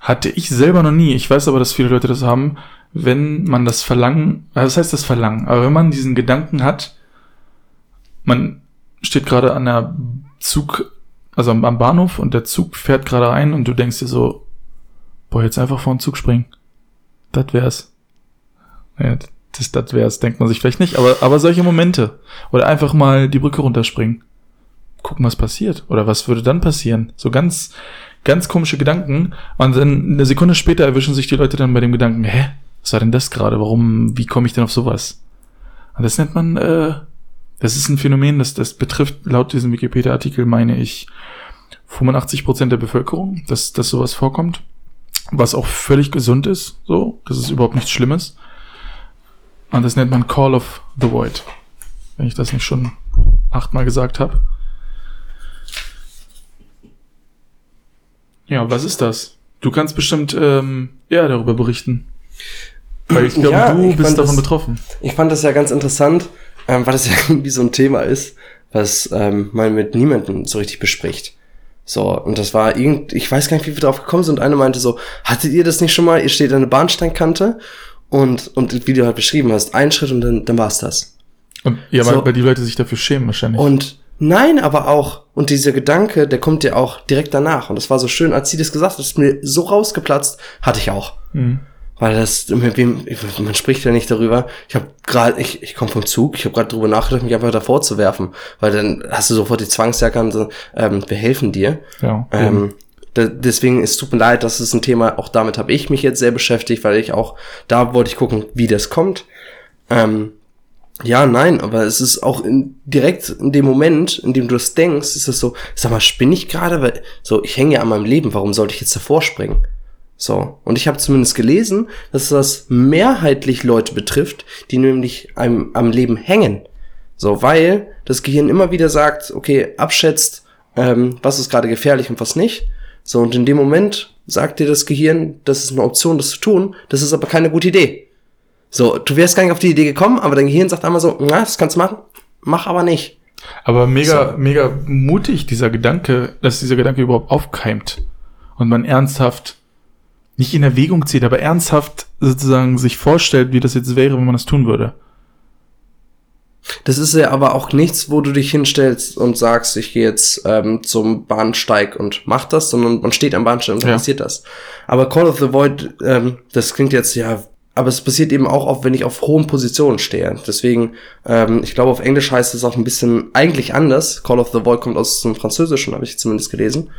hatte ich selber noch nie. Ich weiß aber, dass viele Leute das haben. wenn man das Verlangen, also das heißt das Verlangen, aber wenn man diesen Gedanken hat, man steht gerade an der Zug, also am Bahnhof und der Zug fährt gerade ein und du denkst dir so, boah, jetzt einfach vor den Zug springen. Das wär's. Ja, das, das wär's, denkt man sich vielleicht nicht, aber, aber solche Momente. Oder einfach mal die Brücke runterspringen. Gucken, was passiert. Oder was würde dann passieren? So ganz, ganz komische Gedanken. Und dann eine Sekunde später erwischen sich die Leute dann bei dem Gedanken, hä? Was war denn das gerade? Warum, wie komme ich denn auf sowas? Und das nennt man, äh, das ist ein Phänomen, das, das betrifft laut diesem Wikipedia-Artikel, meine ich, 85 Prozent der Bevölkerung, dass, dass sowas vorkommt. Was auch völlig gesund ist, so. Das ist überhaupt nichts Schlimmes. Und das nennt man Call of the Void. Wenn ich das nicht schon achtmal gesagt habe. Ja, was ist das? Du kannst bestimmt ähm, eher darüber berichten. Weil ich glaube, Ja, du ich bist davon das- betroffen. Ich fand das ja ganz interessant, ähm, weil das ja irgendwie so ein Thema ist, was ähm, man mit niemandem so richtig bespricht. So, und das war irgend, ich weiß gar nicht, wie wir drauf gekommen sind. Eine meinte so, hattet ihr das nicht schon mal? Ihr steht an der Bahnsteinkante und, und wie du halt beschrieben hast, ein Schritt und dann, dann war's das. Und, ja, weil, So. weil die Leute sich dafür schämen wahrscheinlich. Und nein, aber auch, und dieser Gedanke, der kommt ja auch direkt danach. Und das war so schön, als sie das gesagt hat, ist mir so rausgeplatzt, hatte ich auch. Mhm. Weil das, man spricht ja nicht darüber. Ich habe gerade, ich, ich komme vom Zug, ich habe gerade drüber nachgedacht, mich einfach davor zu werfen. Weil dann hast du sofort die Zwangsjacke und so, ähm, wir helfen dir. Ja. Ähm, da, deswegen, es tut mir leid, das ist ein Thema, auch damit habe ich mich jetzt sehr beschäftigt, weil ich auch, da wollte ich gucken, wie das kommt. Ähm, ja, nein, aber es ist auch in, direkt in dem Moment, in dem du das denkst, ist es so, sag mal, spinne ich gerade? Weil, so, ich hänge ja an meinem Leben, warum sollte ich jetzt davor springen? So, und ich habe zumindest gelesen, dass das mehrheitlich Leute betrifft, die nämlich am, am Leben hängen. So, weil das Gehirn immer wieder sagt, okay, abschätzt, ähm, was ist gerade gefährlich und was nicht. So, und in dem Moment sagt dir das Gehirn, das ist eine Option, das zu tun, das ist aber keine gute Idee. So, du wärst gar nicht auf die Idee gekommen, aber dein Gehirn sagt einmal so, na, das kannst du machen, mach aber nicht. Aber mega, mega mutig, dieser Gedanke, dass dieser Gedanke überhaupt aufkeimt. Und man ernsthaft, nicht in Erwägung zieht, aber ernsthaft sozusagen sich vorstellt, wie das jetzt wäre, wenn man das tun würde. Das ist ja aber auch nichts, wo du dich hinstellst und sagst, ich gehe jetzt ähm, zum Bahnsteig und mach das, sondern man steht am Bahnsteig und dann Ja. passiert das. Aber Call of the Void, ähm, das klingt jetzt ja, aber es passiert eben auch oft, wenn ich auf hohen Positionen stehe. Deswegen, ähm, ich glaube, auf Englisch heißt es auch ein bisschen eigentlich anders. Call of the Void kommt aus dem Französischen, habe ich zumindest gelesen.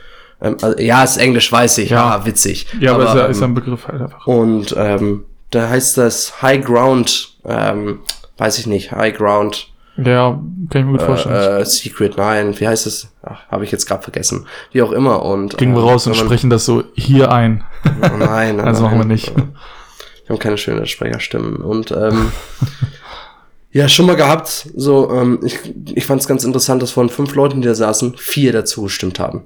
Ähm, also, ja, ist Englisch, weiß ich. Ja. Ja, witzig. Ja, aber, ist, ja, ist ja ähm, ein Begriff halt einfach. und ähm, da heißt das High Ground, ähm, weiß ich nicht, High Ground Ja, kann ich mir gut vorstellen. äh, Secret, nein, wie heißt es? Ach, habe ich jetzt gerade vergessen. Wie auch immer. Und Gehen wir äh, raus und sprechen das so hier ein. Oh nein, oh Also machen wir nicht. Wir haben keine schönen Sprecherstimmen. Und ähm, ja, schon mal gehabt. So, ähm, ich, ich fand es ganz interessant, dass von fünf Leuten, die da saßen, vier dazu gestimmt haben.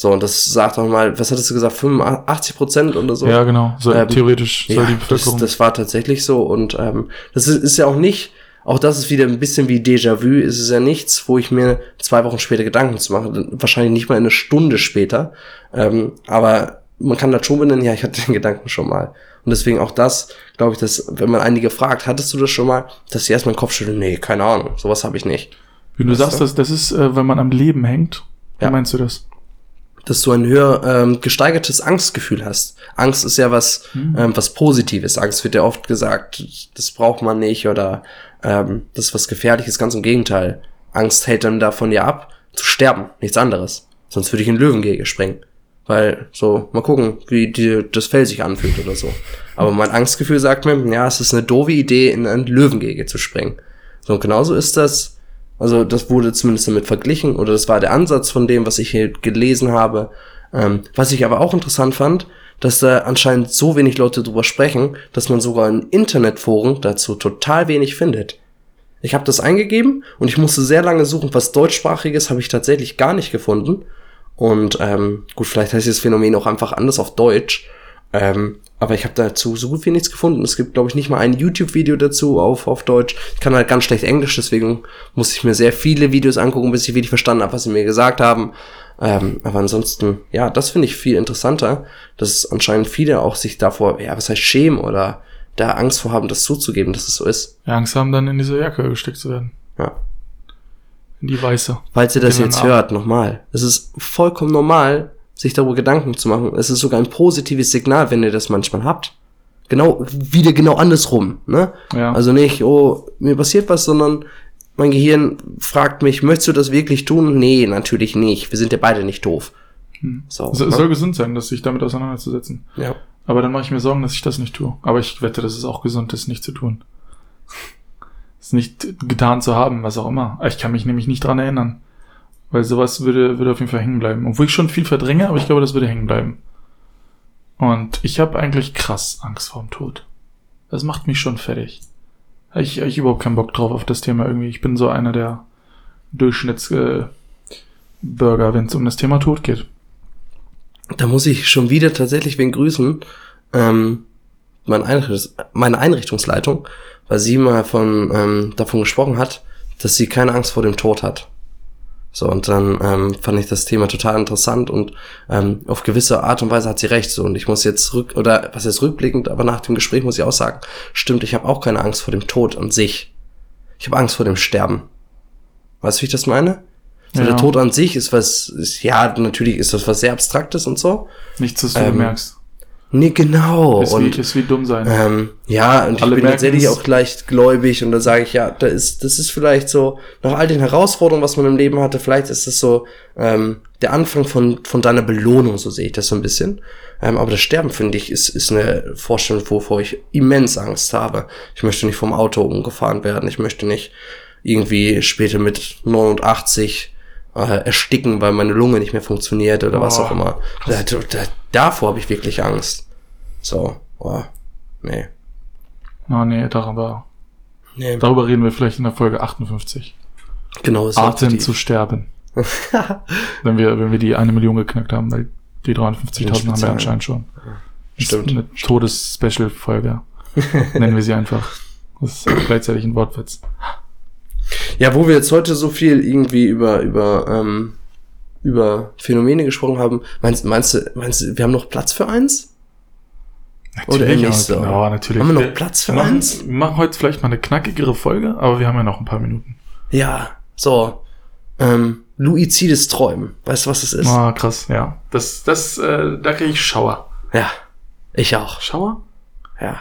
So, und das sagt auch mal, was hattest du gesagt, 85 Prozent oder so? Ja, genau. So, Ähm, theoretisch soll Ja, die das, Bevölkerung. das war tatsächlich so und ähm, das ist, ist ja auch nicht, auch das ist wieder ein bisschen wie Déjà-vu, ist es ja nichts, wo ich mir zwei Wochen später Gedanken zu machen, wahrscheinlich nicht mal eine Stunde später, ähm, aber man kann das schon benennen, ja, ich hatte den Gedanken schon mal. Und deswegen auch das, glaube ich, dass, wenn man einige fragt, hattest du das schon mal, dass sie erstmal den Kopf schütteln, nee, keine Ahnung, sowas habe ich nicht. Wie du Weißt sagst, du? das, das ist, äh, wenn man am Leben hängt. Wie Ja. meinst du das? Dass du ein höher ähm, gesteigertes Angstgefühl hast. Angst ist ja was, ähm, was Positives. Angst wird ja oft gesagt, das braucht man nicht oder ähm, das ist was Gefährliches. Ganz im Gegenteil. Angst hält dann davon ja ab, zu sterben, nichts anderes. Sonst würde ich in Löwengehege springen. Weil, so, mal gucken, wie die, das Fell sich anfühlt oder so. Aber mein Angstgefühl sagt mir, ja, es ist eine doofe Idee, in ein Löwengehege zu springen. So, und genauso ist das, also das wurde zumindest damit verglichen, oder das war der Ansatz von dem, was ich hier gelesen habe. Ähm, was ich aber auch interessant fand, dass da anscheinend so wenig Leute drüber sprechen, dass man sogar in Internetforen dazu total wenig findet. Ich habe das eingegeben und ich musste sehr lange suchen, was deutschsprachiges habe ich tatsächlich gar nicht gefunden. Und ähm, gut, vielleicht heißt das Phänomen auch einfach anders auf Deutsch. Ähm, aber ich habe dazu so gut wie nichts gefunden. Es gibt, glaube ich, nicht mal ein YouTube-Video dazu auf, auf Deutsch. Ich kann halt ganz schlecht Englisch, deswegen muss ich mir sehr viele Videos angucken, bis ich wirklich verstanden habe, was sie mir gesagt haben. Ähm, aber ansonsten, ja, das finde ich viel interessanter, dass anscheinend viele auch sich davor, ja, was heißt schämen oder da Angst vor haben, das zuzugeben, dass es so ist. Ja, Angst haben, dann in diese Jacke gesteckt zu werden. Ja. In die weiße. Falls ihr das jetzt hört, nochmal. Es ist vollkommen normal, sich darüber Gedanken zu machen. Es ist sogar ein positives Signal, wenn ihr das manchmal habt. Genau, wieder genau andersrum, ne? Ja. Also nicht, oh, mir passiert was, sondern mein Gehirn fragt mich, möchtest du das wirklich tun? Nee, natürlich nicht. Wir sind ja beide nicht doof. So. es, es ne? soll gesund sein, dass sich damit auseinanderzusetzen. ja. Aber dann mache ich mir Sorgen, dass ich das nicht tue. Aber ich wette, das ist auch gesund, das nicht zu tun. Es nicht getan zu haben, was auch immer. Ich kann mich nämlich nicht dran erinnern. Weil sowas würde, würde auf jeden Fall hängen bleiben. Obwohl ich schon viel verdränge, aber ich glaube, das würde hängen bleiben. Und ich habe eigentlich krass Angst vorm Tod. Das macht mich schon fertig. Ich, ich überhaupt keinen Bock drauf auf das Thema irgendwie. Ich bin so einer der Durchschnitts äh, wenn es um das Thema Tod geht. Da muss ich schon wieder tatsächlich wen grüßen. Ähm, meine, Einrichtungs meine Einrichtungsleitung, weil sie mal von, ähm, davon gesprochen hat, dass sie keine Angst vor dem Tod hat. So, und dann ähm, fand ich das Thema total interessant und ähm, auf gewisse Art und Weise hat sie recht. So, und ich muss jetzt rück, oder was ist rückblickend, aber nach dem Gespräch muss ich auch sagen, stimmt, ich habe auch keine Angst vor dem Tod an sich. Ich habe Angst vor dem Sterben. Weißt du, wie ich das meine? So, Ja. der Tod an sich ist was, ist, ja, natürlich ist das was sehr Abstraktes und so. Nichts, was du Ähm, merkst. Nee, genau. Ist, und wie, ist wie dumm sein. ähm, ja, und Alle ich bin tatsächlich auch leicht gläubig und da sage ich, ja, da ist, das ist vielleicht so, nach all den Herausforderungen, was man im Leben hatte, vielleicht ist das so ähm, der Anfang von, von deiner Belohnung, so sehe ich das so ein bisschen. Ähm, aber das Sterben, finde ich, ist, ist eine Vorstellung, wovor ich immens Angst habe. Ich möchte nicht vom Auto umgefahren werden, ich möchte nicht irgendwie später mit 89 äh, ersticken, weil meine Lunge nicht mehr funktioniert oder was Oh, auch immer. Da, da, davor habe ich wirklich Angst. So, boah, nee. Oh nee, darüber, Nee, darüber reden wir vielleicht in der Folge 58. genau, ist Arten die- zu sterben. wenn wir, wenn wir die eine Million geknackt haben, weil die 350.000 haben wir anscheinend schon. Stimmt. Eine Todes-Special-Folge. Nennen wir sie einfach. Das ist gleichzeitig ein Wortwitz. Ja, wo wir jetzt heute so viel irgendwie über, über, ähm, über Phänomene gesprochen haben, meinst, meinst du, meinst du, wir haben noch Platz für eins? Oder Natürlich, nicht ja, so? Genau, natürlich. Haben wir noch Wir Platz für machen, eins? wir machen heute vielleicht mal eine knackigere Folge, aber wir haben ja noch ein paar Minuten. Ja, so. Ähm, Luizides Träumen. Weißt du, was das ist? Ah, krass, ja. Das, das, äh, da kriege ich Schauer. Ja. Ich auch. Schauer? Ja.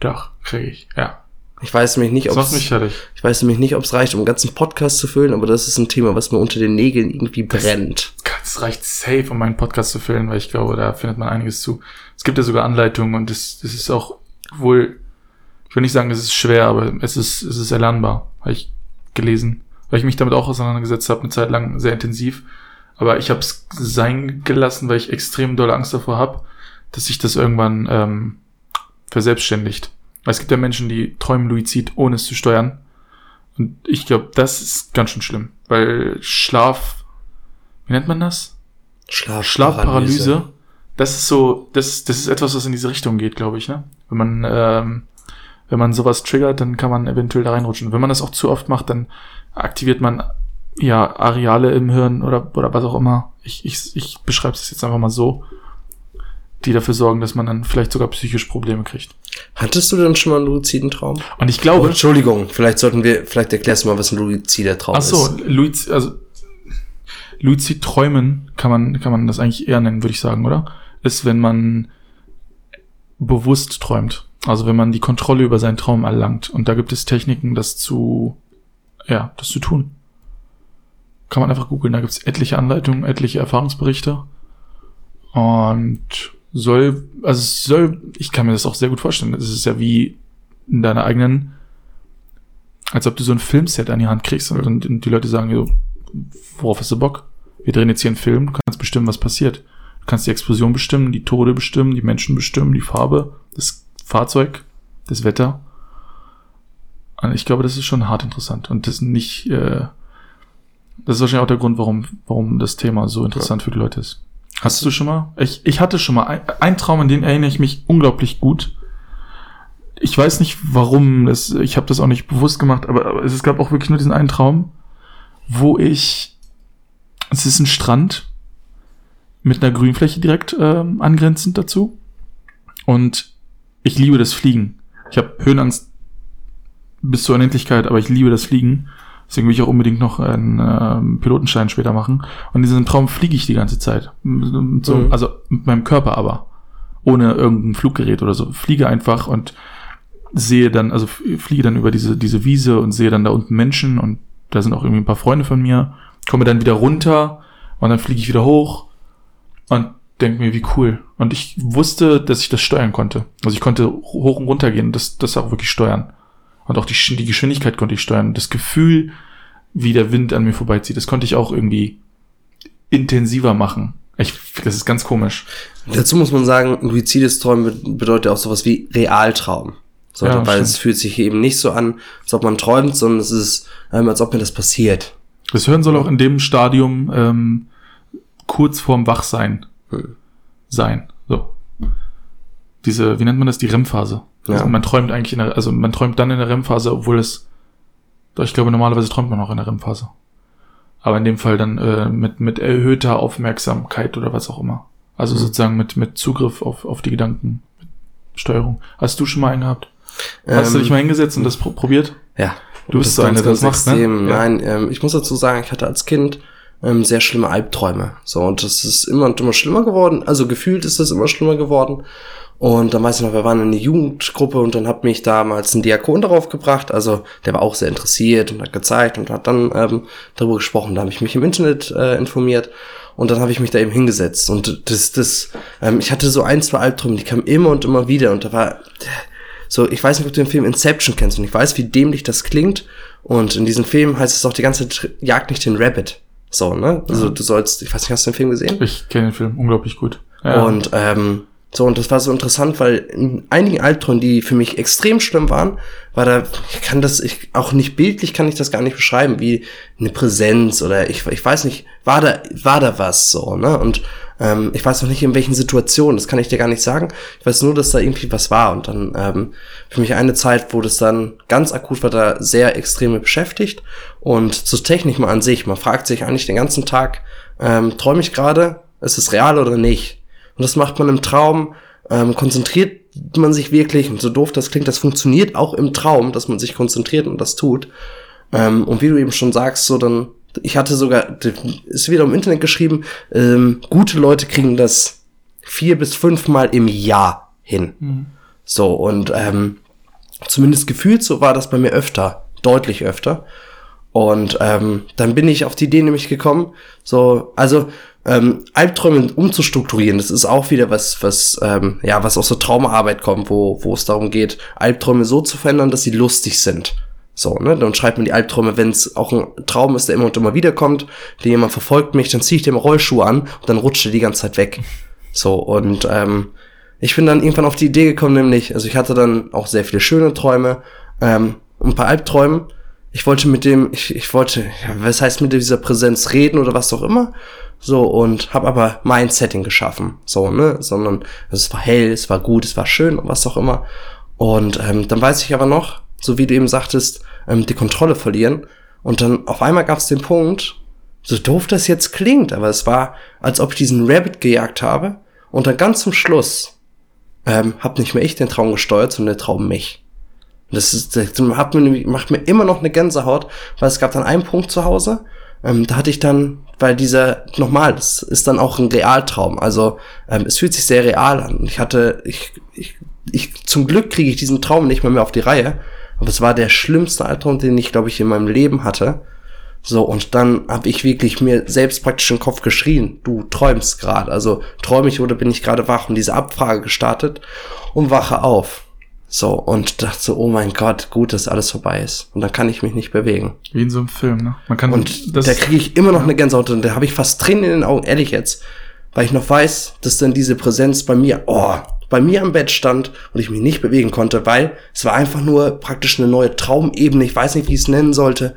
Doch, kriege ich, ja. Ich weiß nämlich nicht, Das ob ich weiß nämlich nicht, ob es reicht, um einen ganzen Podcast zu füllen, aber das ist ein Thema, was mir unter den Nägeln irgendwie brennt. Es reicht safe, um meinen Podcast zu füllen, weil ich glaube, da findet man einiges zu. Es gibt ja sogar Anleitungen und das, das ist auch wohl, ich will nicht sagen, es ist schwer, aber es ist, es ist erlernbar, habe ich gelesen. Weil ich mich damit auch auseinandergesetzt habe, eine Zeit lang sehr intensiv. Aber ich habe es sein gelassen, weil ich extrem dolle Angst davor habe, dass sich das irgendwann ähm, verselbstständigt. Weil es gibt ja Menschen, die träumen Luizid, ohne es zu steuern. Und ich glaube, das ist ganz schön schlimm. Weil Schlaf, wie nennt man das? Schlaf, Schlafparalyse. Das ist so, das, das ist etwas, was in diese Richtung geht, glaube ich, ne? Wenn man, ähm, wenn man sowas triggert, dann kann man eventuell da reinrutschen. Wenn man das auch zu oft macht, dann aktiviert man ja Areale im Hirn oder, oder was auch immer. Ich, ich, ich beschreibe es jetzt einfach mal so, die dafür sorgen, dass man dann vielleicht sogar psychisch Probleme kriegt. Hattest du denn schon mal einen luziden Traum? Und ich Oh, glaube, Entschuldigung, vielleicht sollten wir, vielleicht erklärst du mal, was ein luzider Traum Ach so, ist. Luiz, also Luizid träumen kann man kann man das eigentlich eher nennen, würde ich sagen, oder? Ist, wenn man bewusst träumt. Also wenn man die Kontrolle über seinen Traum erlangt. Und da gibt es Techniken, das zu, ja, das zu tun. Kann man einfach googeln. Da gibt es etliche Anleitungen, etliche Erfahrungsberichte. Und soll, also es soll, ich kann mir das auch sehr gut vorstellen. Es ist ja wie in deiner eigenen, als ob du so ein Filmset an die Hand kriegst und, und, die Leute sagen, so, worauf hast du Bock? Wir drehen jetzt hier einen Film, du kannst bestimmen, was passiert. Du kannst die Explosion bestimmen, die Tode bestimmen, die Menschen bestimmen, die Farbe, das Fahrzeug, das Wetter. Und ich glaube, das ist schon hart interessant. Und das nicht, äh, das ist wahrscheinlich auch der Grund, warum, warum das Thema so interessant für die Leute ist. Hast du schon mal? Ich, ich hatte schon mal ein, ein Traum, an den erinnere ich mich unglaublich gut. Ich weiß nicht, warum, das, ich habe das auch nicht bewusst gemacht, aber, aber es gab auch wirklich nur diesen einen Traum, wo ich, es ist ein Strand mit einer Grünfläche direkt ähm, angrenzend dazu und ich liebe das Fliegen. Ich habe Höhenangst bis zur Unendlichkeit, aber ich liebe das Fliegen. Deswegen will ich auch unbedingt noch einen ähm, Pilotenschein später machen. Und in diesem Traum fliege ich die ganze Zeit. So, Mhm. Also mit meinem Körper aber. Ohne irgendein Fluggerät oder so. Fliege einfach und sehe dann, also fliege dann über diese, diese Wiese und sehe dann da unten Menschen und da sind auch irgendwie ein paar Freunde von mir. Komme dann wieder runter und dann fliege ich wieder hoch und denke mir, wie cool. Und ich wusste, dass ich das steuern konnte. Also ich konnte hoch und runter gehen und das, das auch wirklich steuern. Und auch die, die Geschwindigkeit konnte ich steuern. Das Gefühl, wie der Wind an mir vorbeizieht, das konnte ich auch irgendwie intensiver machen. Ich, das ist ganz komisch. Dazu muss man sagen, luzides Träumen be- bedeutet auch sowas wie Realtraum. So, Ja, weil stimmt. es fühlt sich eben nicht so an, als ob man träumt, sondern es ist, ähm, als ob mir das passiert. Das Hören soll auch in dem Stadium ähm, kurz vorm Wachsein Hm. sein. Diese, wie nennt man das? Die REM-Phase. Ja. Also man träumt eigentlich in der, also man träumt dann in der REM-Phase, obwohl es, ich glaube normalerweise träumt man auch in der REM-Phase. Aber in dem Fall dann äh, mit, mit erhöhter Aufmerksamkeit oder was auch immer. Also Mhm. sozusagen mit, mit Zugriff auf, auf die Gedanken, mit Steuerung. Hast du schon mal einen gehabt? Hast du Ähm, dich mal hingesetzt und das pro probiert? Ja. Du bist so einer, der das macht, ne? extrem. Ja. Nein, ähm, ich muss dazu sagen, ich hatte als Kind ähm, sehr schlimme Albträume. So, und das ist immer und immer schlimmer geworden. Also gefühlt ist das immer schlimmer geworden. Und dann weiß ich noch, wir waren in einer Jugendgruppe und dann hat mich damals ein Diakon darauf gebracht. Also der war auch sehr interessiert und hat gezeigt und hat dann ähm, darüber gesprochen. Da habe ich mich im Internet äh, informiert und dann habe ich mich da eben hingesetzt. Und das, das, ähm, ich hatte so ein, zwei Albträume, die kamen immer und immer wieder. Und da war, so, ich weiß nicht, ob du den Film Inception kennst und ich weiß, wie dämlich das klingt. Und in diesem Film heißt es auch die ganze Zeit, jag nicht den Rabbit. So, ne? Also du sollst, ich weiß nicht, hast du den Film gesehen? Ich kenne den Film unglaublich gut. Ja. Und ähm, so, und das war so interessant, weil in einigen Albträumen, die für mich extrem schlimm waren, war da, ich kann das, ich, auch nicht bildlich kann ich das gar nicht beschreiben, wie eine Präsenz oder ich, ich weiß nicht, war da, war da was so, ne? Und ähm, ich weiß noch nicht, in welchen Situationen, das kann ich dir gar nicht sagen. Ich weiß nur, dass da irgendwie was war. Und dann ähm, für mich eine Zeit, wo das dann ganz akut war, da sehr extrem mit beschäftigt. Und zur Technik mal an sich, man fragt sich eigentlich den ganzen Tag, ähm, träume ich gerade, ist es real oder nicht? Und das macht man im Traum, ähm, konzentriert man sich wirklich, und so doof das klingt, das funktioniert auch im Traum, dass man sich konzentriert und das tut. Ähm, und wie du eben schon sagst, so dann, ich hatte sogar, ist wieder im Internet geschrieben, ähm, gute Leute kriegen das vier bis fünfmal im Jahr hin. So, und ähm, zumindest gefühlt so war das bei mir öfter, deutlich öfter. Und ähm, dann bin ich auf die Idee nämlich gekommen, so, also ähm, Albträume umzustrukturieren, das ist auch wieder was, was, ähm, ja, was aus der Traumaarbeit kommt, wo, wo es darum geht, Albträume so zu verändern, dass sie lustig sind. So, ne? Dann schreibt man die Albträume, wenn es auch ein Traum ist, der immer und immer wieder kommt, der jemand verfolgt mich, dann ziehe ich dem Rollschuh an und dann rutscht er die ganze Zeit weg. So, und ähm, ich bin dann irgendwann auf die Idee gekommen, nämlich, also ich hatte dann auch sehr viele schöne Träume, ähm, ein paar Albträumen. Ich wollte mit dem, ich, ich wollte, ja, was heißt mit dieser Präsenz reden oder was auch immer. So, und habe aber mein Setting geschaffen. So, ne? Sondern es war hell, es war gut, es war schön und was auch immer. Und ähm, dann weiß ich aber noch, so wie du eben sagtest, ähm, die Kontrolle verlieren. Und dann auf einmal gab es den Punkt, so doof das jetzt klingt, aber es war, als ob ich diesen Rabbit gejagt habe. Und dann ganz zum Schluss ähm, hab nicht mehr ich den Traum gesteuert, sondern der Traum mich. Und Das, ist, das hat mir, macht mir immer noch eine Gänsehaut, weil es gab dann einen Punkt zu Hause, ähm, da hatte ich dann, weil dieser, nochmal, das ist dann auch ein Realtraum, also ähm, es fühlt sich sehr real an. Ich hatte, ich, ich, ich zum Glück kriege ich diesen Traum nicht mehr, mehr auf die Reihe, aber es war der schlimmste Albtraum, den ich, glaube ich, in meinem Leben hatte. So, und dann habe ich wirklich mir selbst praktisch den Kopf geschrien, du träumst gerade. Also träume ich oder bin ich gerade wach? Und diese Abfrage gestartet und wache auf. So, und dachte so, oh mein Gott, gut, dass alles vorbei ist. Und dann kann ich mich nicht bewegen. Wie in so einem Film, ne? Man kann Und da kriege ich immer noch eine Gänsehaut und da habe ich fast Tränen in den Augen, ehrlich jetzt. Weil ich noch weiß, dass dann diese Präsenz bei mir, oh, bei mir am Bett stand und ich mich nicht bewegen konnte, weil es war einfach nur praktisch eine neue Traumebene. Ich weiß nicht, wie ich es nennen sollte.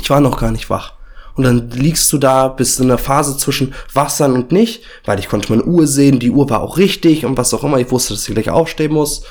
Ich war noch gar nicht wach. Und dann liegst du da, bist in der Phase zwischen Wachsein und nicht, weil ich konnte meine Uhr sehen, die Uhr war auch richtig und was auch immer. Ich wusste, dass ich gleich aufstehen muss.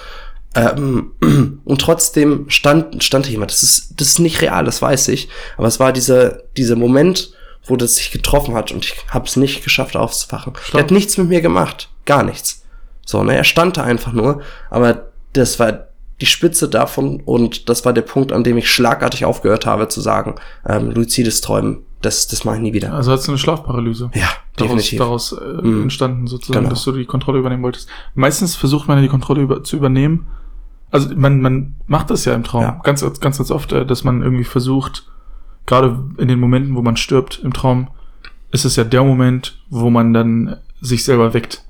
Ähm, und trotzdem stand, stand jemand. Das ist, das ist nicht real, das weiß ich. Aber es war dieser, dieser Moment, wo das sich getroffen hat und ich habe es nicht geschafft aufzuwachen. Stopp. Der hat nichts mit mir gemacht. Gar nichts. So, ne, er stand da einfach nur. Aber das war die Spitze davon und das war der Punkt, an dem ich schlagartig aufgehört habe zu sagen, ähm, luzides Träumen, das, das mache ich nie wieder. Also hast du eine Schlafparalyse. Ja, Daraus, definitiv. daraus äh, Mhm. entstanden sozusagen, Genau. dass du die Kontrolle übernehmen wolltest. Meistens versucht man ja die Kontrolle über, zu übernehmen. Also man, man macht das ja im Traum. Ja. Ganz, ganz, ganz oft, äh, dass man irgendwie versucht, gerade in den Momenten, wo man stirbt im Traum, ist es ja der Moment, wo man dann sich selber weckt.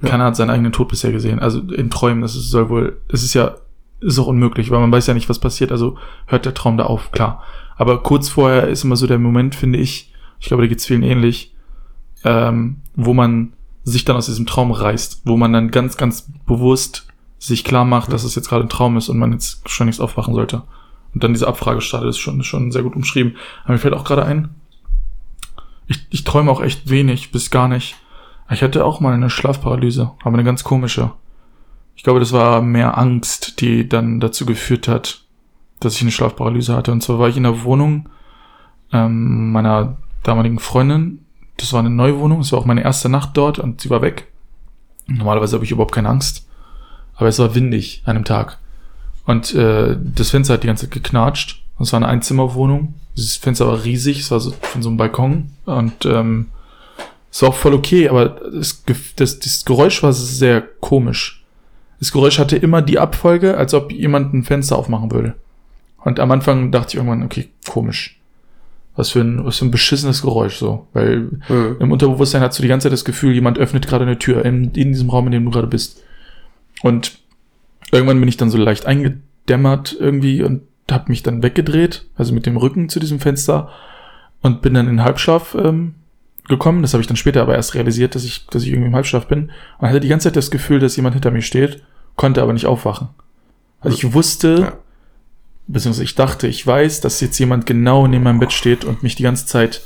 Ja. Keiner hat seinen eigenen Tod bisher gesehen. Also in Träumen, das ist, soll wohl, es ist ja, ist auch unmöglich, weil man weiß ja nicht, was passiert. Also hört der Traum da auf, klar. Aber kurz vorher ist immer so der Moment, finde ich, ich glaube, da geht's vielen ähnlich, ähm, wo man sich dann aus diesem Traum reißt, wo man dann ganz, ganz bewusst sich klar macht, dass es jetzt gerade ein Traum ist und man jetzt schon nichts aufwachen sollte. Und dann diese Abfrage startet, ist schon, schon sehr gut umschrieben. Aber mir fällt auch gerade ein, ich, ich träume auch echt wenig bis gar nicht. Ich hatte auch mal eine Schlafparalyse, aber eine ganz komische. Ich glaube, das war mehr Angst, die dann dazu geführt hat, dass ich eine Schlafparalyse hatte. Und zwar war ich in der Wohnung ähm, meiner damaligen Freundin. Das war eine neue Wohnung, es war auch meine erste Nacht dort und sie war weg. Normalerweise habe ich überhaupt keine Angst. Aber es war windig an einem Tag. Und äh, das Fenster hat die ganze Zeit geknatscht. Und es war eine Einzimmerwohnung. Dieses Fenster war riesig, es war so von so einem Balkon. Und ähm, es war auch voll okay, aber das, das, das Geräusch war sehr komisch. Das Geräusch hatte immer die Abfolge, als ob jemand ein Fenster aufmachen würde. Und am Anfang dachte ich irgendwann, okay, komisch. Was für ein, was für ein beschissenes Geräusch so. Weil Mhm. im Unterbewusstsein hast du die ganze Zeit das Gefühl, jemand öffnet gerade eine Tür in, in diesem Raum, in dem du gerade bist. Und irgendwann bin ich dann so leicht eingedämmert irgendwie und habe mich dann weggedreht, also mit dem Rücken zu diesem Fenster und bin dann in Halbschlaf ähm, gekommen. Das habe ich dann später aber erst realisiert, dass ich, dass ich irgendwie im Halbschlaf bin und hatte die ganze Zeit das Gefühl, dass jemand hinter mir steht, konnte aber nicht aufwachen. Also ich wusste, Ja. beziehungsweise ich dachte, ich weiß, dass jetzt jemand genau neben meinem Bett steht und mich die ganze Zeit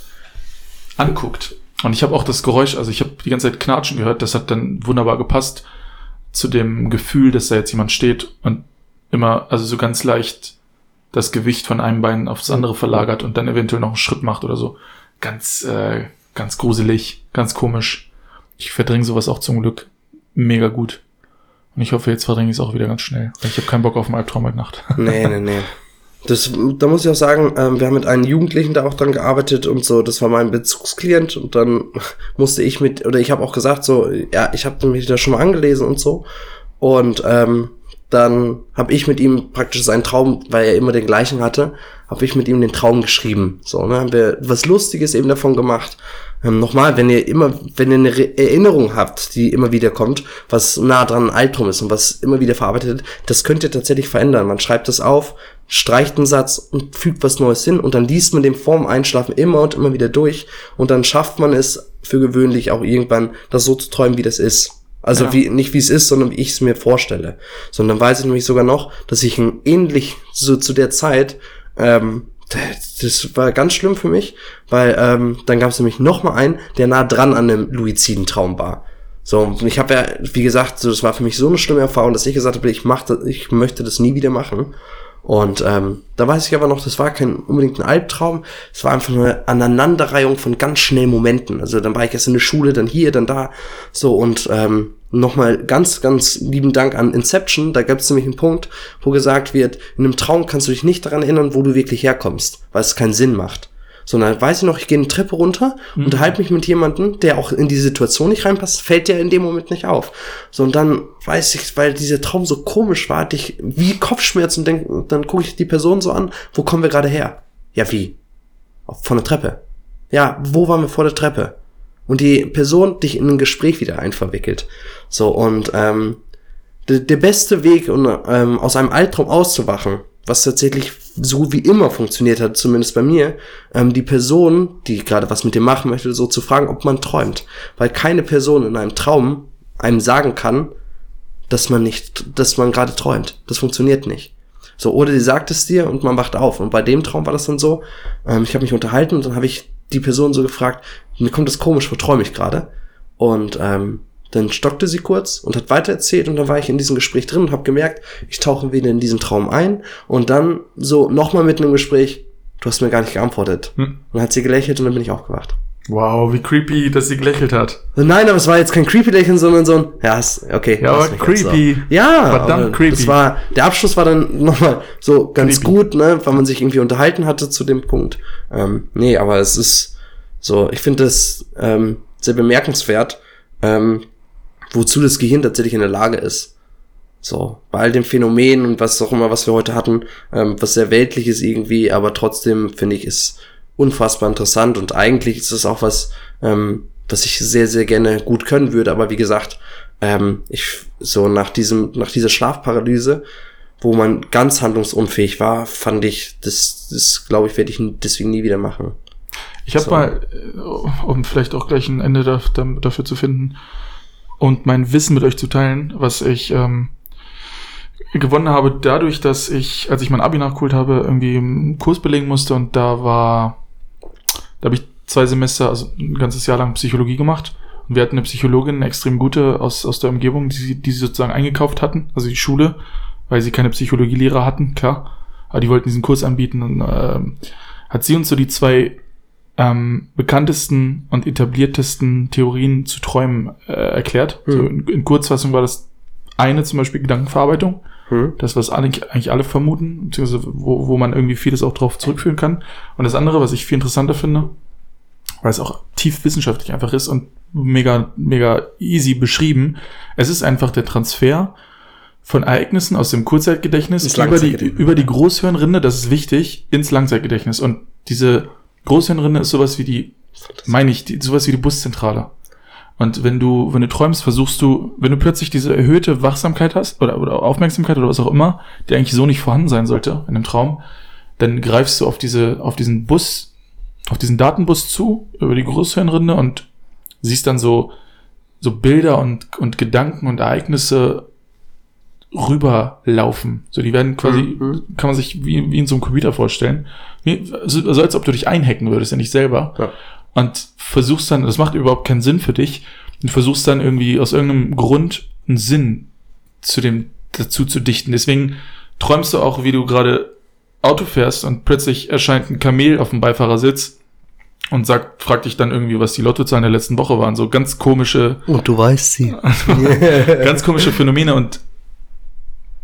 anguckt. Und ich habe auch das Geräusch, also ich habe die ganze Zeit Knatschen gehört, das hat dann wunderbar gepasst zu dem Gefühl, dass da jetzt jemand steht und immer, also so ganz leicht das Gewicht von einem Bein aufs andere verlagert und dann eventuell noch einen Schritt macht oder so. Ganz, äh, ganz gruselig, ganz komisch. Ich verdränge sowas auch zum Glück mega gut. Und ich hoffe, jetzt verdränge ich es auch wieder ganz schnell. Ich habe keinen Bock auf einen Albtraum heute Nacht. Nee, nee, nee. Das, da muss ich auch sagen, ähm, wir haben mit einem Jugendlichen da auch dran gearbeitet und so, das war mein Bezugsklient und dann musste ich mit, oder ich habe auch gesagt so, ja, ich habe mich da schon mal angelesen und so und ähm, dann habe ich mit ihm praktisch seinen Traum, weil er immer den gleichen hatte, habe ich mit ihm den Traum geschrieben. So, ne, haben wir was Lustiges eben davon gemacht. Ähm, nochmal, wenn ihr immer, wenn ihr eine Re Erinnerung habt, die immer wieder kommt, was nah dran ein Albtraum ist und was immer wieder verarbeitet, das könnt ihr tatsächlich verändern. Man schreibt das auf, streicht einen Satz und fügt was Neues hin und dann liest man den vorm Einschlafen immer und immer wieder durch und dann schafft man es für gewöhnlich auch irgendwann, das so zu träumen, wie das ist. Also Ja. wie, nicht wie es ist, sondern wie ich es mir vorstelle. Sondern weiß ich nämlich sogar noch, dass ich ein ähnlich so zu der Zeit, ähm, das war ganz schlimm für mich, weil ähm, dann gab es nämlich noch mal einen, der nah dran an einem luiziden Traum war. So, und ich habe ja, wie gesagt, so, das war für mich so eine schlimme Erfahrung, dass ich gesagt habe, ich mach das, ich möchte das nie wieder machen. Und ähm, da weiß ich aber noch, das war kein unbedingt ein Albtraum, es war einfach eine Aneinanderreihung von ganz schnellen Momenten. Also dann war ich erst in der Schule, dann hier, dann da. So und ähm, nochmal ganz, ganz lieben Dank an Inception. Da gab es nämlich einen Punkt, wo gesagt wird, in einem Traum kannst du dich nicht daran erinnern, wo du wirklich herkommst, weil es keinen Sinn macht. Sondern weiß ich noch, ich gehe eine Treppe runter, unterhalte mich mit jemandem, der auch in die Situation nicht reinpasst, fällt dir in dem Moment nicht auf. So, und dann weiß ich, weil dieser Traum so komisch war, hatte ich wie Kopfschmerzen und denk, dann gucke ich die Person so an, wo kommen wir gerade her? Ja, wie? Von der Treppe. Ja, wo waren wir vor der Treppe? Und die Person dich in ein Gespräch wieder einverwickelt. So, und ähm, der, der beste Weg, um ähm, aus einem Albtraum auszuwachen, was tatsächlich so wie immer funktioniert hat, zumindest bei mir, ähm, die Person, die gerade was mit dir machen möchte, so zu fragen, ob man träumt. Weil keine Person in einem Traum einem sagen kann, dass man nicht, dass man gerade träumt. Das funktioniert nicht. So, oder die sagt es dir und man wacht auf. Und bei dem Traum war das dann so, ähm, ich habe mich unterhalten und dann habe ich die Person so gefragt, mir kommt das komisch, wo träume ich gerade? Und ähm, dann stockte sie kurz und hat weitererzählt und dann war ich in diesem Gespräch drin und habe gemerkt, ich tauche wieder in diesen Traum ein und dann so nochmal mitten im Gespräch, du hast mir gar nicht geantwortet. Hm. Und dann hat sie gelächelt und dann bin ich aufgewacht. Wow, wie creepy, dass sie gelächelt hat. Nein, aber es war jetzt kein creepy Lächeln, sondern so ein, ja, okay. Ja, aber creepy. Ja, Verdammt creepy. Das war, der Abschluss war dann nochmal so ganz Creepy. gut, ne, weil man sich irgendwie unterhalten hatte zu dem Punkt. Ähm, nee, aber es ist so, ich finde das ähm, sehr bemerkenswert, ähm, wozu das Gehirn tatsächlich in der Lage ist. So, bei all dem Phänomen und was auch immer, was wir heute hatten, ähm, was sehr weltlich ist irgendwie, aber trotzdem finde ich es unfassbar interessant und eigentlich ist es auch was, ähm, was ich sehr, sehr gerne gut können würde, aber wie gesagt, ähm, ich so nach diesem, nach dieser Schlafparalyse, wo man ganz handlungsunfähig war, fand ich, das, das glaube ich, werde ich deswegen nie wieder machen. Ich habe So. mal, äh, um vielleicht auch gleich ein Ende da, da, dafür zu finden und mein Wissen mit euch zu teilen, was ich ähm, gewonnen habe, dadurch, dass ich, als ich mein Abi nachgeholt habe, irgendwie einen Kurs belegen musste und da war, da habe ich zwei Semester, also ein ganzes Jahr lang Psychologie gemacht. Und wir hatten eine Psychologin, eine extrem gute aus, aus der Umgebung, die, sie- die sie sozusagen eingekauft hatten, also die Schule, weil sie keine Psychologielehrer hatten, klar. Aber die wollten diesen Kurs anbieten und ähm, hat sie uns so die zwei ähm, bekanntesten und etabliertesten Theorien zu Träumen äh, erklärt. Hm. So in, in Kurzfassung war das eine zum Beispiel Gedankenverarbeitung. Hm? Das, was alle, eigentlich alle vermuten, beziehungsweise wo, wo man irgendwie vieles auch drauf zurückführen kann. Und das andere, was ich viel interessanter finde, weil es auch tief wissenschaftlich einfach ist und mega, mega easy beschrieben. Es ist einfach der Transfer von Ereignissen aus dem Kurzzeitgedächtnis über die, über die Großhirnrinde, das ist wichtig, ins Langzeitgedächtnis. Und diese Großhirnrinde ist sowas wie die, meine ich, die, sowas wie die Buszentrale. Und wenn du, wenn du träumst, versuchst du, wenn du plötzlich diese erhöhte Wachsamkeit hast oder, oder Aufmerksamkeit oder was auch immer, die eigentlich so nicht vorhanden sein sollte in einem Traum, dann greifst du auf diese, auf diesen Bus, auf diesen Datenbus zu über die Großhirnrinde und siehst dann so, so Bilder und, und Gedanken und Ereignisse rüberlaufen. So, die werden quasi, Mhm. kann man sich wie, wie in so einem Computer vorstellen. Wie, also, also als ob du dich einhacken würdest, ja nicht selber. Ja. Und versuchst dann, das macht überhaupt keinen Sinn für dich, und versuchst dann irgendwie aus irgendeinem Grund einen Sinn zu dem, dazu zu dichten. Deswegen träumst du auch, wie du gerade Auto fährst und plötzlich erscheint ein Kamel auf dem Beifahrersitz und sagt, fragt dich dann irgendwie, was die Lottozahlen der letzten Woche waren. So ganz komische, Und du weißt sie. ganz komische Phänomene und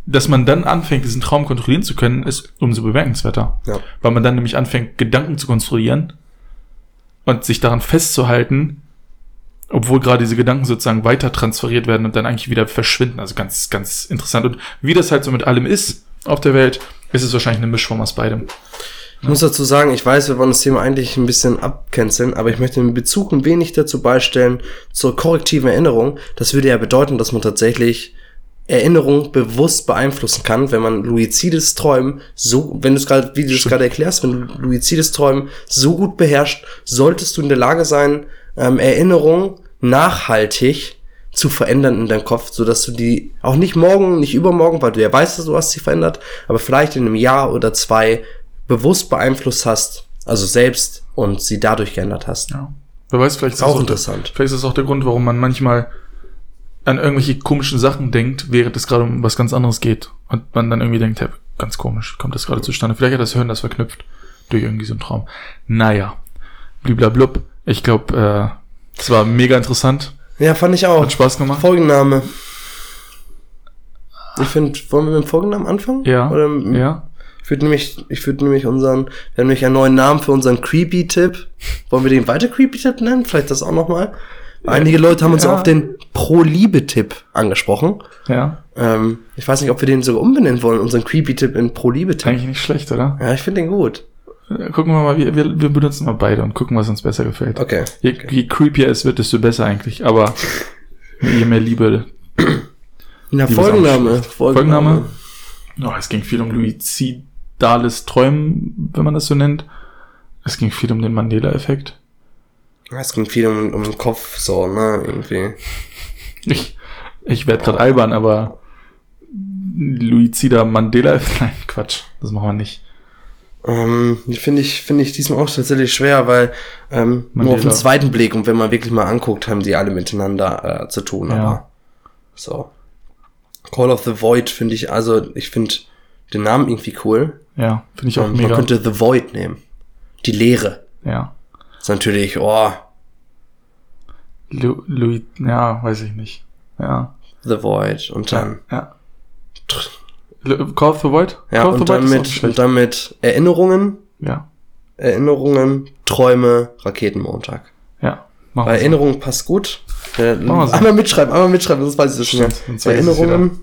dass man dann anfängt, diesen Traum kontrollieren zu können, ist umso bemerkenswerter. Ja. Weil man dann nämlich anfängt, Gedanken zu konstruieren und sich daran festzuhalten, obwohl gerade diese Gedanken sozusagen weiter transferiert werden und dann eigentlich wieder verschwinden. Also ganz, ganz interessant. Und wie das halt so mit allem ist auf der Welt, ist es wahrscheinlich eine Mischform aus beidem. Ich muss dazu sagen, ich weiß, wir wollen das Thema eigentlich ein bisschen abcanceln, aber ich möchte in Bezug ein wenig dazu beistellen zur korrektiven Erinnerung. Das würde ja bedeuten, dass man tatsächlich Erinnerung bewusst beeinflussen kann, wenn man luizides Träumen so, wenn du es gerade, wie du es gerade erklärst, wenn du luizides Träumen so gut beherrschst, solltest du in der Lage sein, ähm, Erinnerung nachhaltig zu verändern in deinem Kopf, so dass du die auch nicht morgen, nicht übermorgen, weil du ja weißt, dass du hast sie verändert, aber vielleicht in einem Jahr oder zwei bewusst beeinflusst hast, also selbst und sie dadurch geändert hast. Ja. Wer weiß, vielleicht ist Auch das der- interessant. Vielleicht ist das auch der Grund, warum man manchmal an irgendwelche komischen Sachen denkt, während es gerade um was ganz anderes geht. Und man dann irgendwie denkt, hey, ganz komisch, kommt das gerade zustande. Vielleicht hat das Hirn das verknüpft durch irgendwie so einen Traum. Naja, bliblablub. Ich glaube, äh, es war mega interessant. Ja, fand ich auch. Hat Spaß gemacht. Folgenname. Ich finde, wollen wir mit dem Folgennamen anfangen? Ja. Oder, Ja. Ich würde nämlich, ich würde nämlich unseren, wir haben nämlich einen neuen Namen für unseren Creepy-Tipp. Wollen wir den weiter Creepy-Tipp nennen? Vielleicht das auch nochmal. Einige Leute haben uns Ja. auch den Pro-Liebe-Tipp angesprochen. Ja. Ähm, ich weiß nicht, ob wir den sogar umbenennen wollen, unseren Creepy-Tipp in Pro-Liebe-Tipp. Eigentlich nicht schlecht, oder? Ja, ich finde den gut. Gucken wir mal, wir, wir, wir benutzen mal beide und gucken, was uns besser gefällt. Okay. Je, je creepier es wird, desto besser eigentlich. Aber je mehr Liebe. Liebe Folgenname. Folgenname? Oh, es ging viel um luizidales Träumen, wenn man das so nennt. Es ging viel um den Mandela-Effekt. Es ging viel um, um den Kopf, so, ne, irgendwie. Ich, ich werde gerade albern, aber luizider Mandela-Effekt. Nein, Quatsch. Das machen wir nicht. Ähm, finde ich, finde ich diesmal auch tatsächlich schwer, weil ähm, nur auf den Mandela. zweiten Blick und wenn man wirklich mal anguckt, haben die alle miteinander äh, zu tun. Ja. Aber so. Call of the Void finde ich, also ich finde den Namen irgendwie cool. Ja, finde ich auch Ähm, man mega. könnte The Void nehmen. Die Leere. ja. Ist natürlich, oh, Lu Louis, ja, weiß ich nicht. Ja. The Void und dann, Ja. Lu- Call of the Void? ja, Call the und dann Void mit, nicht und dann mit Erinnerungen, Ja. Erinnerungen, Träume, Raketenmontag. Ja. Machen Bei wir so. Erinnerungen passt gut. Äh, so. einmal mitschreiben, einmal mitschreiben, sonst weiß ich das schon. Stimmt, ich es Erinnerungen.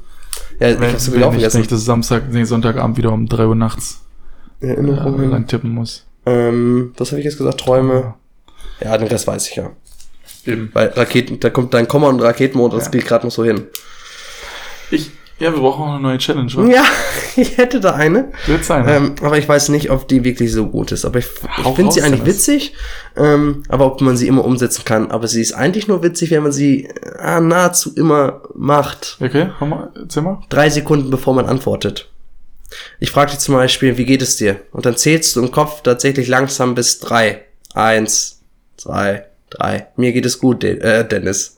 Ja, ich hab's wieder auch ich, wenn ich das Samstag, nee, Sonntagabend wieder um 3 Uhr nachts äh, Erinnerungen. reintippen muss. Ähm, was habe ich jetzt gesagt? Träume. Ja, den Rest weiß ich ja. Eben. Weil Raketen, da kommt dein Komma und Raketenmond, das Ja. geht gerade noch so hin. Ich, ja, wir brauchen auch eine neue Challenge, wa? Ja, ich hätte da eine. Wird sein. Ähm, aber ich weiß nicht, ob die wirklich so gut ist. Aber ich, ich finde sie eigentlich witzig. Ähm, aber ob man sie immer umsetzen kann. Aber sie ist eigentlich nur witzig, wenn man sie äh, nahezu immer macht. Okay, mal, erzähl mal. Drei Sekunden bevor man antwortet. Ich frage dich zum Beispiel, wie geht es dir? Und dann zählst du im Kopf tatsächlich langsam bis drei. Eins, zwei, drei. Mir geht es gut, äh, Dennis.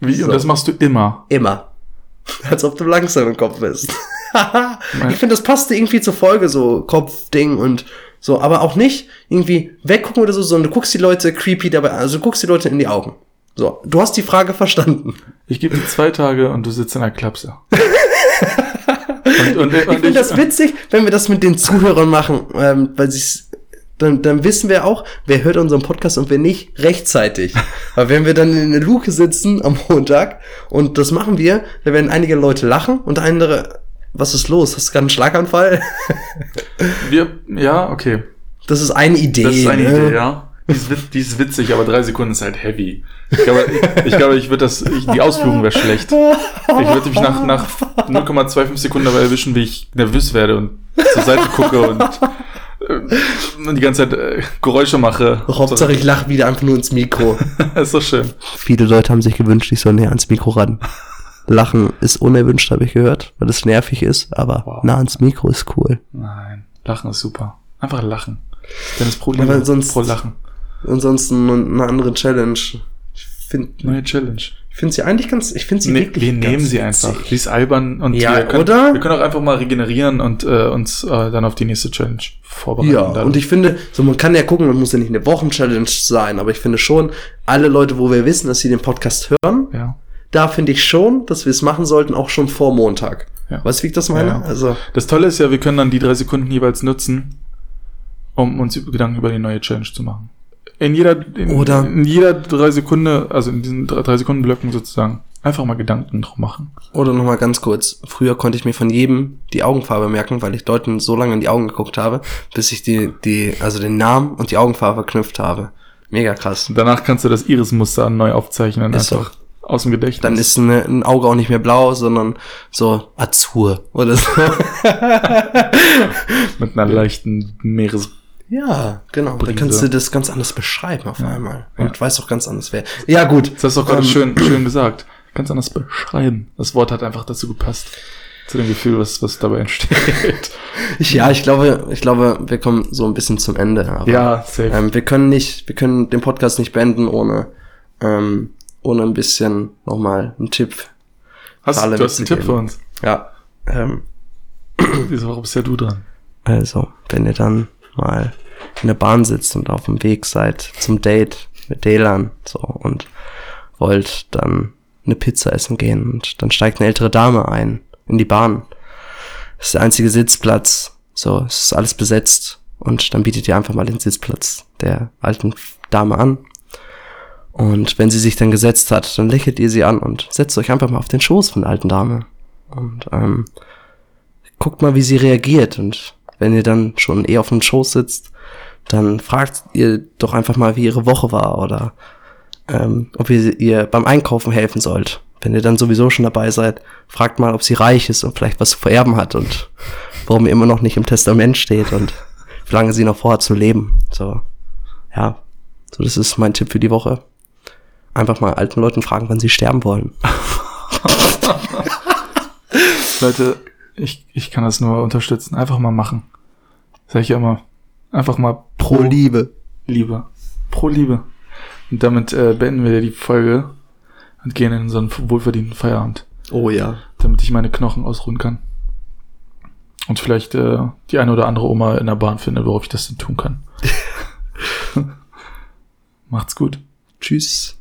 Wie, So. Und das machst du immer. Immer. Als ob du langsam im Kopf bist. ich finde, das passte irgendwie zur Folge, so Kopfding und so, aber auch nicht irgendwie weggucken oder so, sondern du guckst die Leute creepy dabei, also du guckst die Leute in die Augen. So, du hast die Frage verstanden. Ich gebe dir zwei Tage und du sitzt in der Klapse. und, und, und Ich finde das witzig, wenn wir das mit den Zuhörern machen, ähm, weil sie dann, dann wissen wir auch, wer hört unseren Podcast und wer nicht rechtzeitig. Weil wenn wir dann in der Luke sitzen am Montag und das machen wir, dann werden einige Leute lachen und andere, was ist los? Hast du gerade einen Schlaganfall? wir, ja, okay. Das ist eine Idee. Das ist eine ne? Idee, ja. Die ist, die ist witzig, aber drei Sekunden ist halt heavy. Ich glaube, ich, ich, glaube, ich würde das, ich, die Ausführung wäre schlecht. Ich würde mich nach, nach 0,25 Sekunden dabei erwischen, wie ich nervös werde und zur Seite gucke und, äh, und die ganze Zeit äh, Geräusche mache. Hauptsache, ich lache wieder einfach nur ins Mikro. ist so schön. Viele Leute haben sich gewünscht, ich soll näher ans Mikro ran. Lachen ist unerwünscht, habe ich gehört, weil es nervig ist, aber Wow. nah ans Mikro ist cool. Nein, Lachen ist super. Einfach lachen. Denn es pro, Ja, weil sonst- pro Lachen. Ansonsten eine andere Challenge. Ich finde Neue Challenge. ich find sie eigentlich ganz, ich finde sie Nee, wirklich wir nehmen sie witzig. einfach. Sie ist albern und Ja, wir können, oder? wir können auch einfach mal regenerieren und äh, uns äh, dann auf die nächste Challenge vorbereiten. Ja, Dann- und ich finde, so man kann ja gucken, man muss ja nicht eine Wochenchallenge sein, aber ich finde schon, alle Leute, wo wir wissen, dass sie den Podcast hören, ja. da finde ich schon, dass wir es machen sollten, auch schon vor Montag. Ja. Weißt du, wie ich das meine? Ja. Also, Das Tolle ist ja, wir können dann die drei Sekunden jeweils nutzen, um uns Gedanken über die neue Challenge zu machen. In jeder, in, Oder- in jeder drei Sekunde, also in diesen drei, drei Sekunden Blöcken sozusagen, einfach mal Gedanken drauf machen. Oder nochmal ganz kurz. Früher konnte ich mir von jedem die Augenfarbe merken, weil ich Leuten so lange in die Augen geguckt habe, bis ich die, die, also den Namen und die Augenfarbe verknüpft habe. Mega krass. Danach kannst du das Iris-Muster neu aufzeichnen, Ist einfach aus dem Gedächtnis. Dann ist eine, ein Auge auch nicht mehr blau, sondern so Azur oder so. mit einer leichten Meeres... ja, genau. Dann Brise. kannst du das ganz anders beschreiben auf einmal. Und Ja. weißt auch ganz anders wer. Ja, gut. Das hast du auch gerade Ähm, schön, schön gesagt. Ganz anders beschreiben. Das Wort hat einfach dazu gepasst. Zu dem Gefühl, was, was dabei entsteht. Ich, ja, ich glaube, ich glaube, wir kommen so ein bisschen zum Ende. Aber, ja, safe. Ähm, wir können nicht, wir können den Podcast nicht beenden ohne, ähm, ohne ein bisschen nochmal einen Tipp. hast, du hast einen Tipp für uns. Ja. Ähm, Diese Woche bist ja du dran. also, wenn ihr dann mal in der Bahn sitzt und auf dem Weg seid zum Date mit Delan, so, und wollt dann eine Pizza essen gehen und dann steigt eine ältere Dame ein in die Bahn. Das ist der einzige Sitzplatz. So, es ist alles besetzt. Und dann bietet ihr einfach mal den Sitzplatz der alten Dame an. Und wenn sie sich dann gesetzt hat, dann lächelt ihr sie an und setzt euch einfach mal auf den Schoß von der alten Dame. Und ähm, guckt mal, wie sie reagiert. Und wenn ihr dann schon eh auf dem Schoß sitzt, dann fragt ihr doch einfach mal, wie ihre Woche war oder ähm, ob ihr ihr beim Einkaufen helfen sollt. Wenn ihr dann sowieso schon dabei seid, fragt mal, ob sie reich ist und vielleicht was zu vererben hat und warum ihr immer noch nicht im Testament steht und wie lange sie noch vorhat zu leben. So, ja, so das ist mein Tipp für die Woche. Einfach mal alten Leuten fragen, wann sie sterben wollen. Leute, ich, ich kann das nur unterstützen. Einfach mal machen. Sag ich ja immer. Einfach mal pro Liebe. Liebe. Pro Liebe. Und damit äh, beenden wir die Folge und gehen in einen wohlverdienten Feierabend, Oh ja. damit ich meine Knochen ausruhen kann. Und vielleicht äh, die eine oder andere Oma in der Bahn finde, worauf ich das denn tun kann. Macht's gut. Tschüss.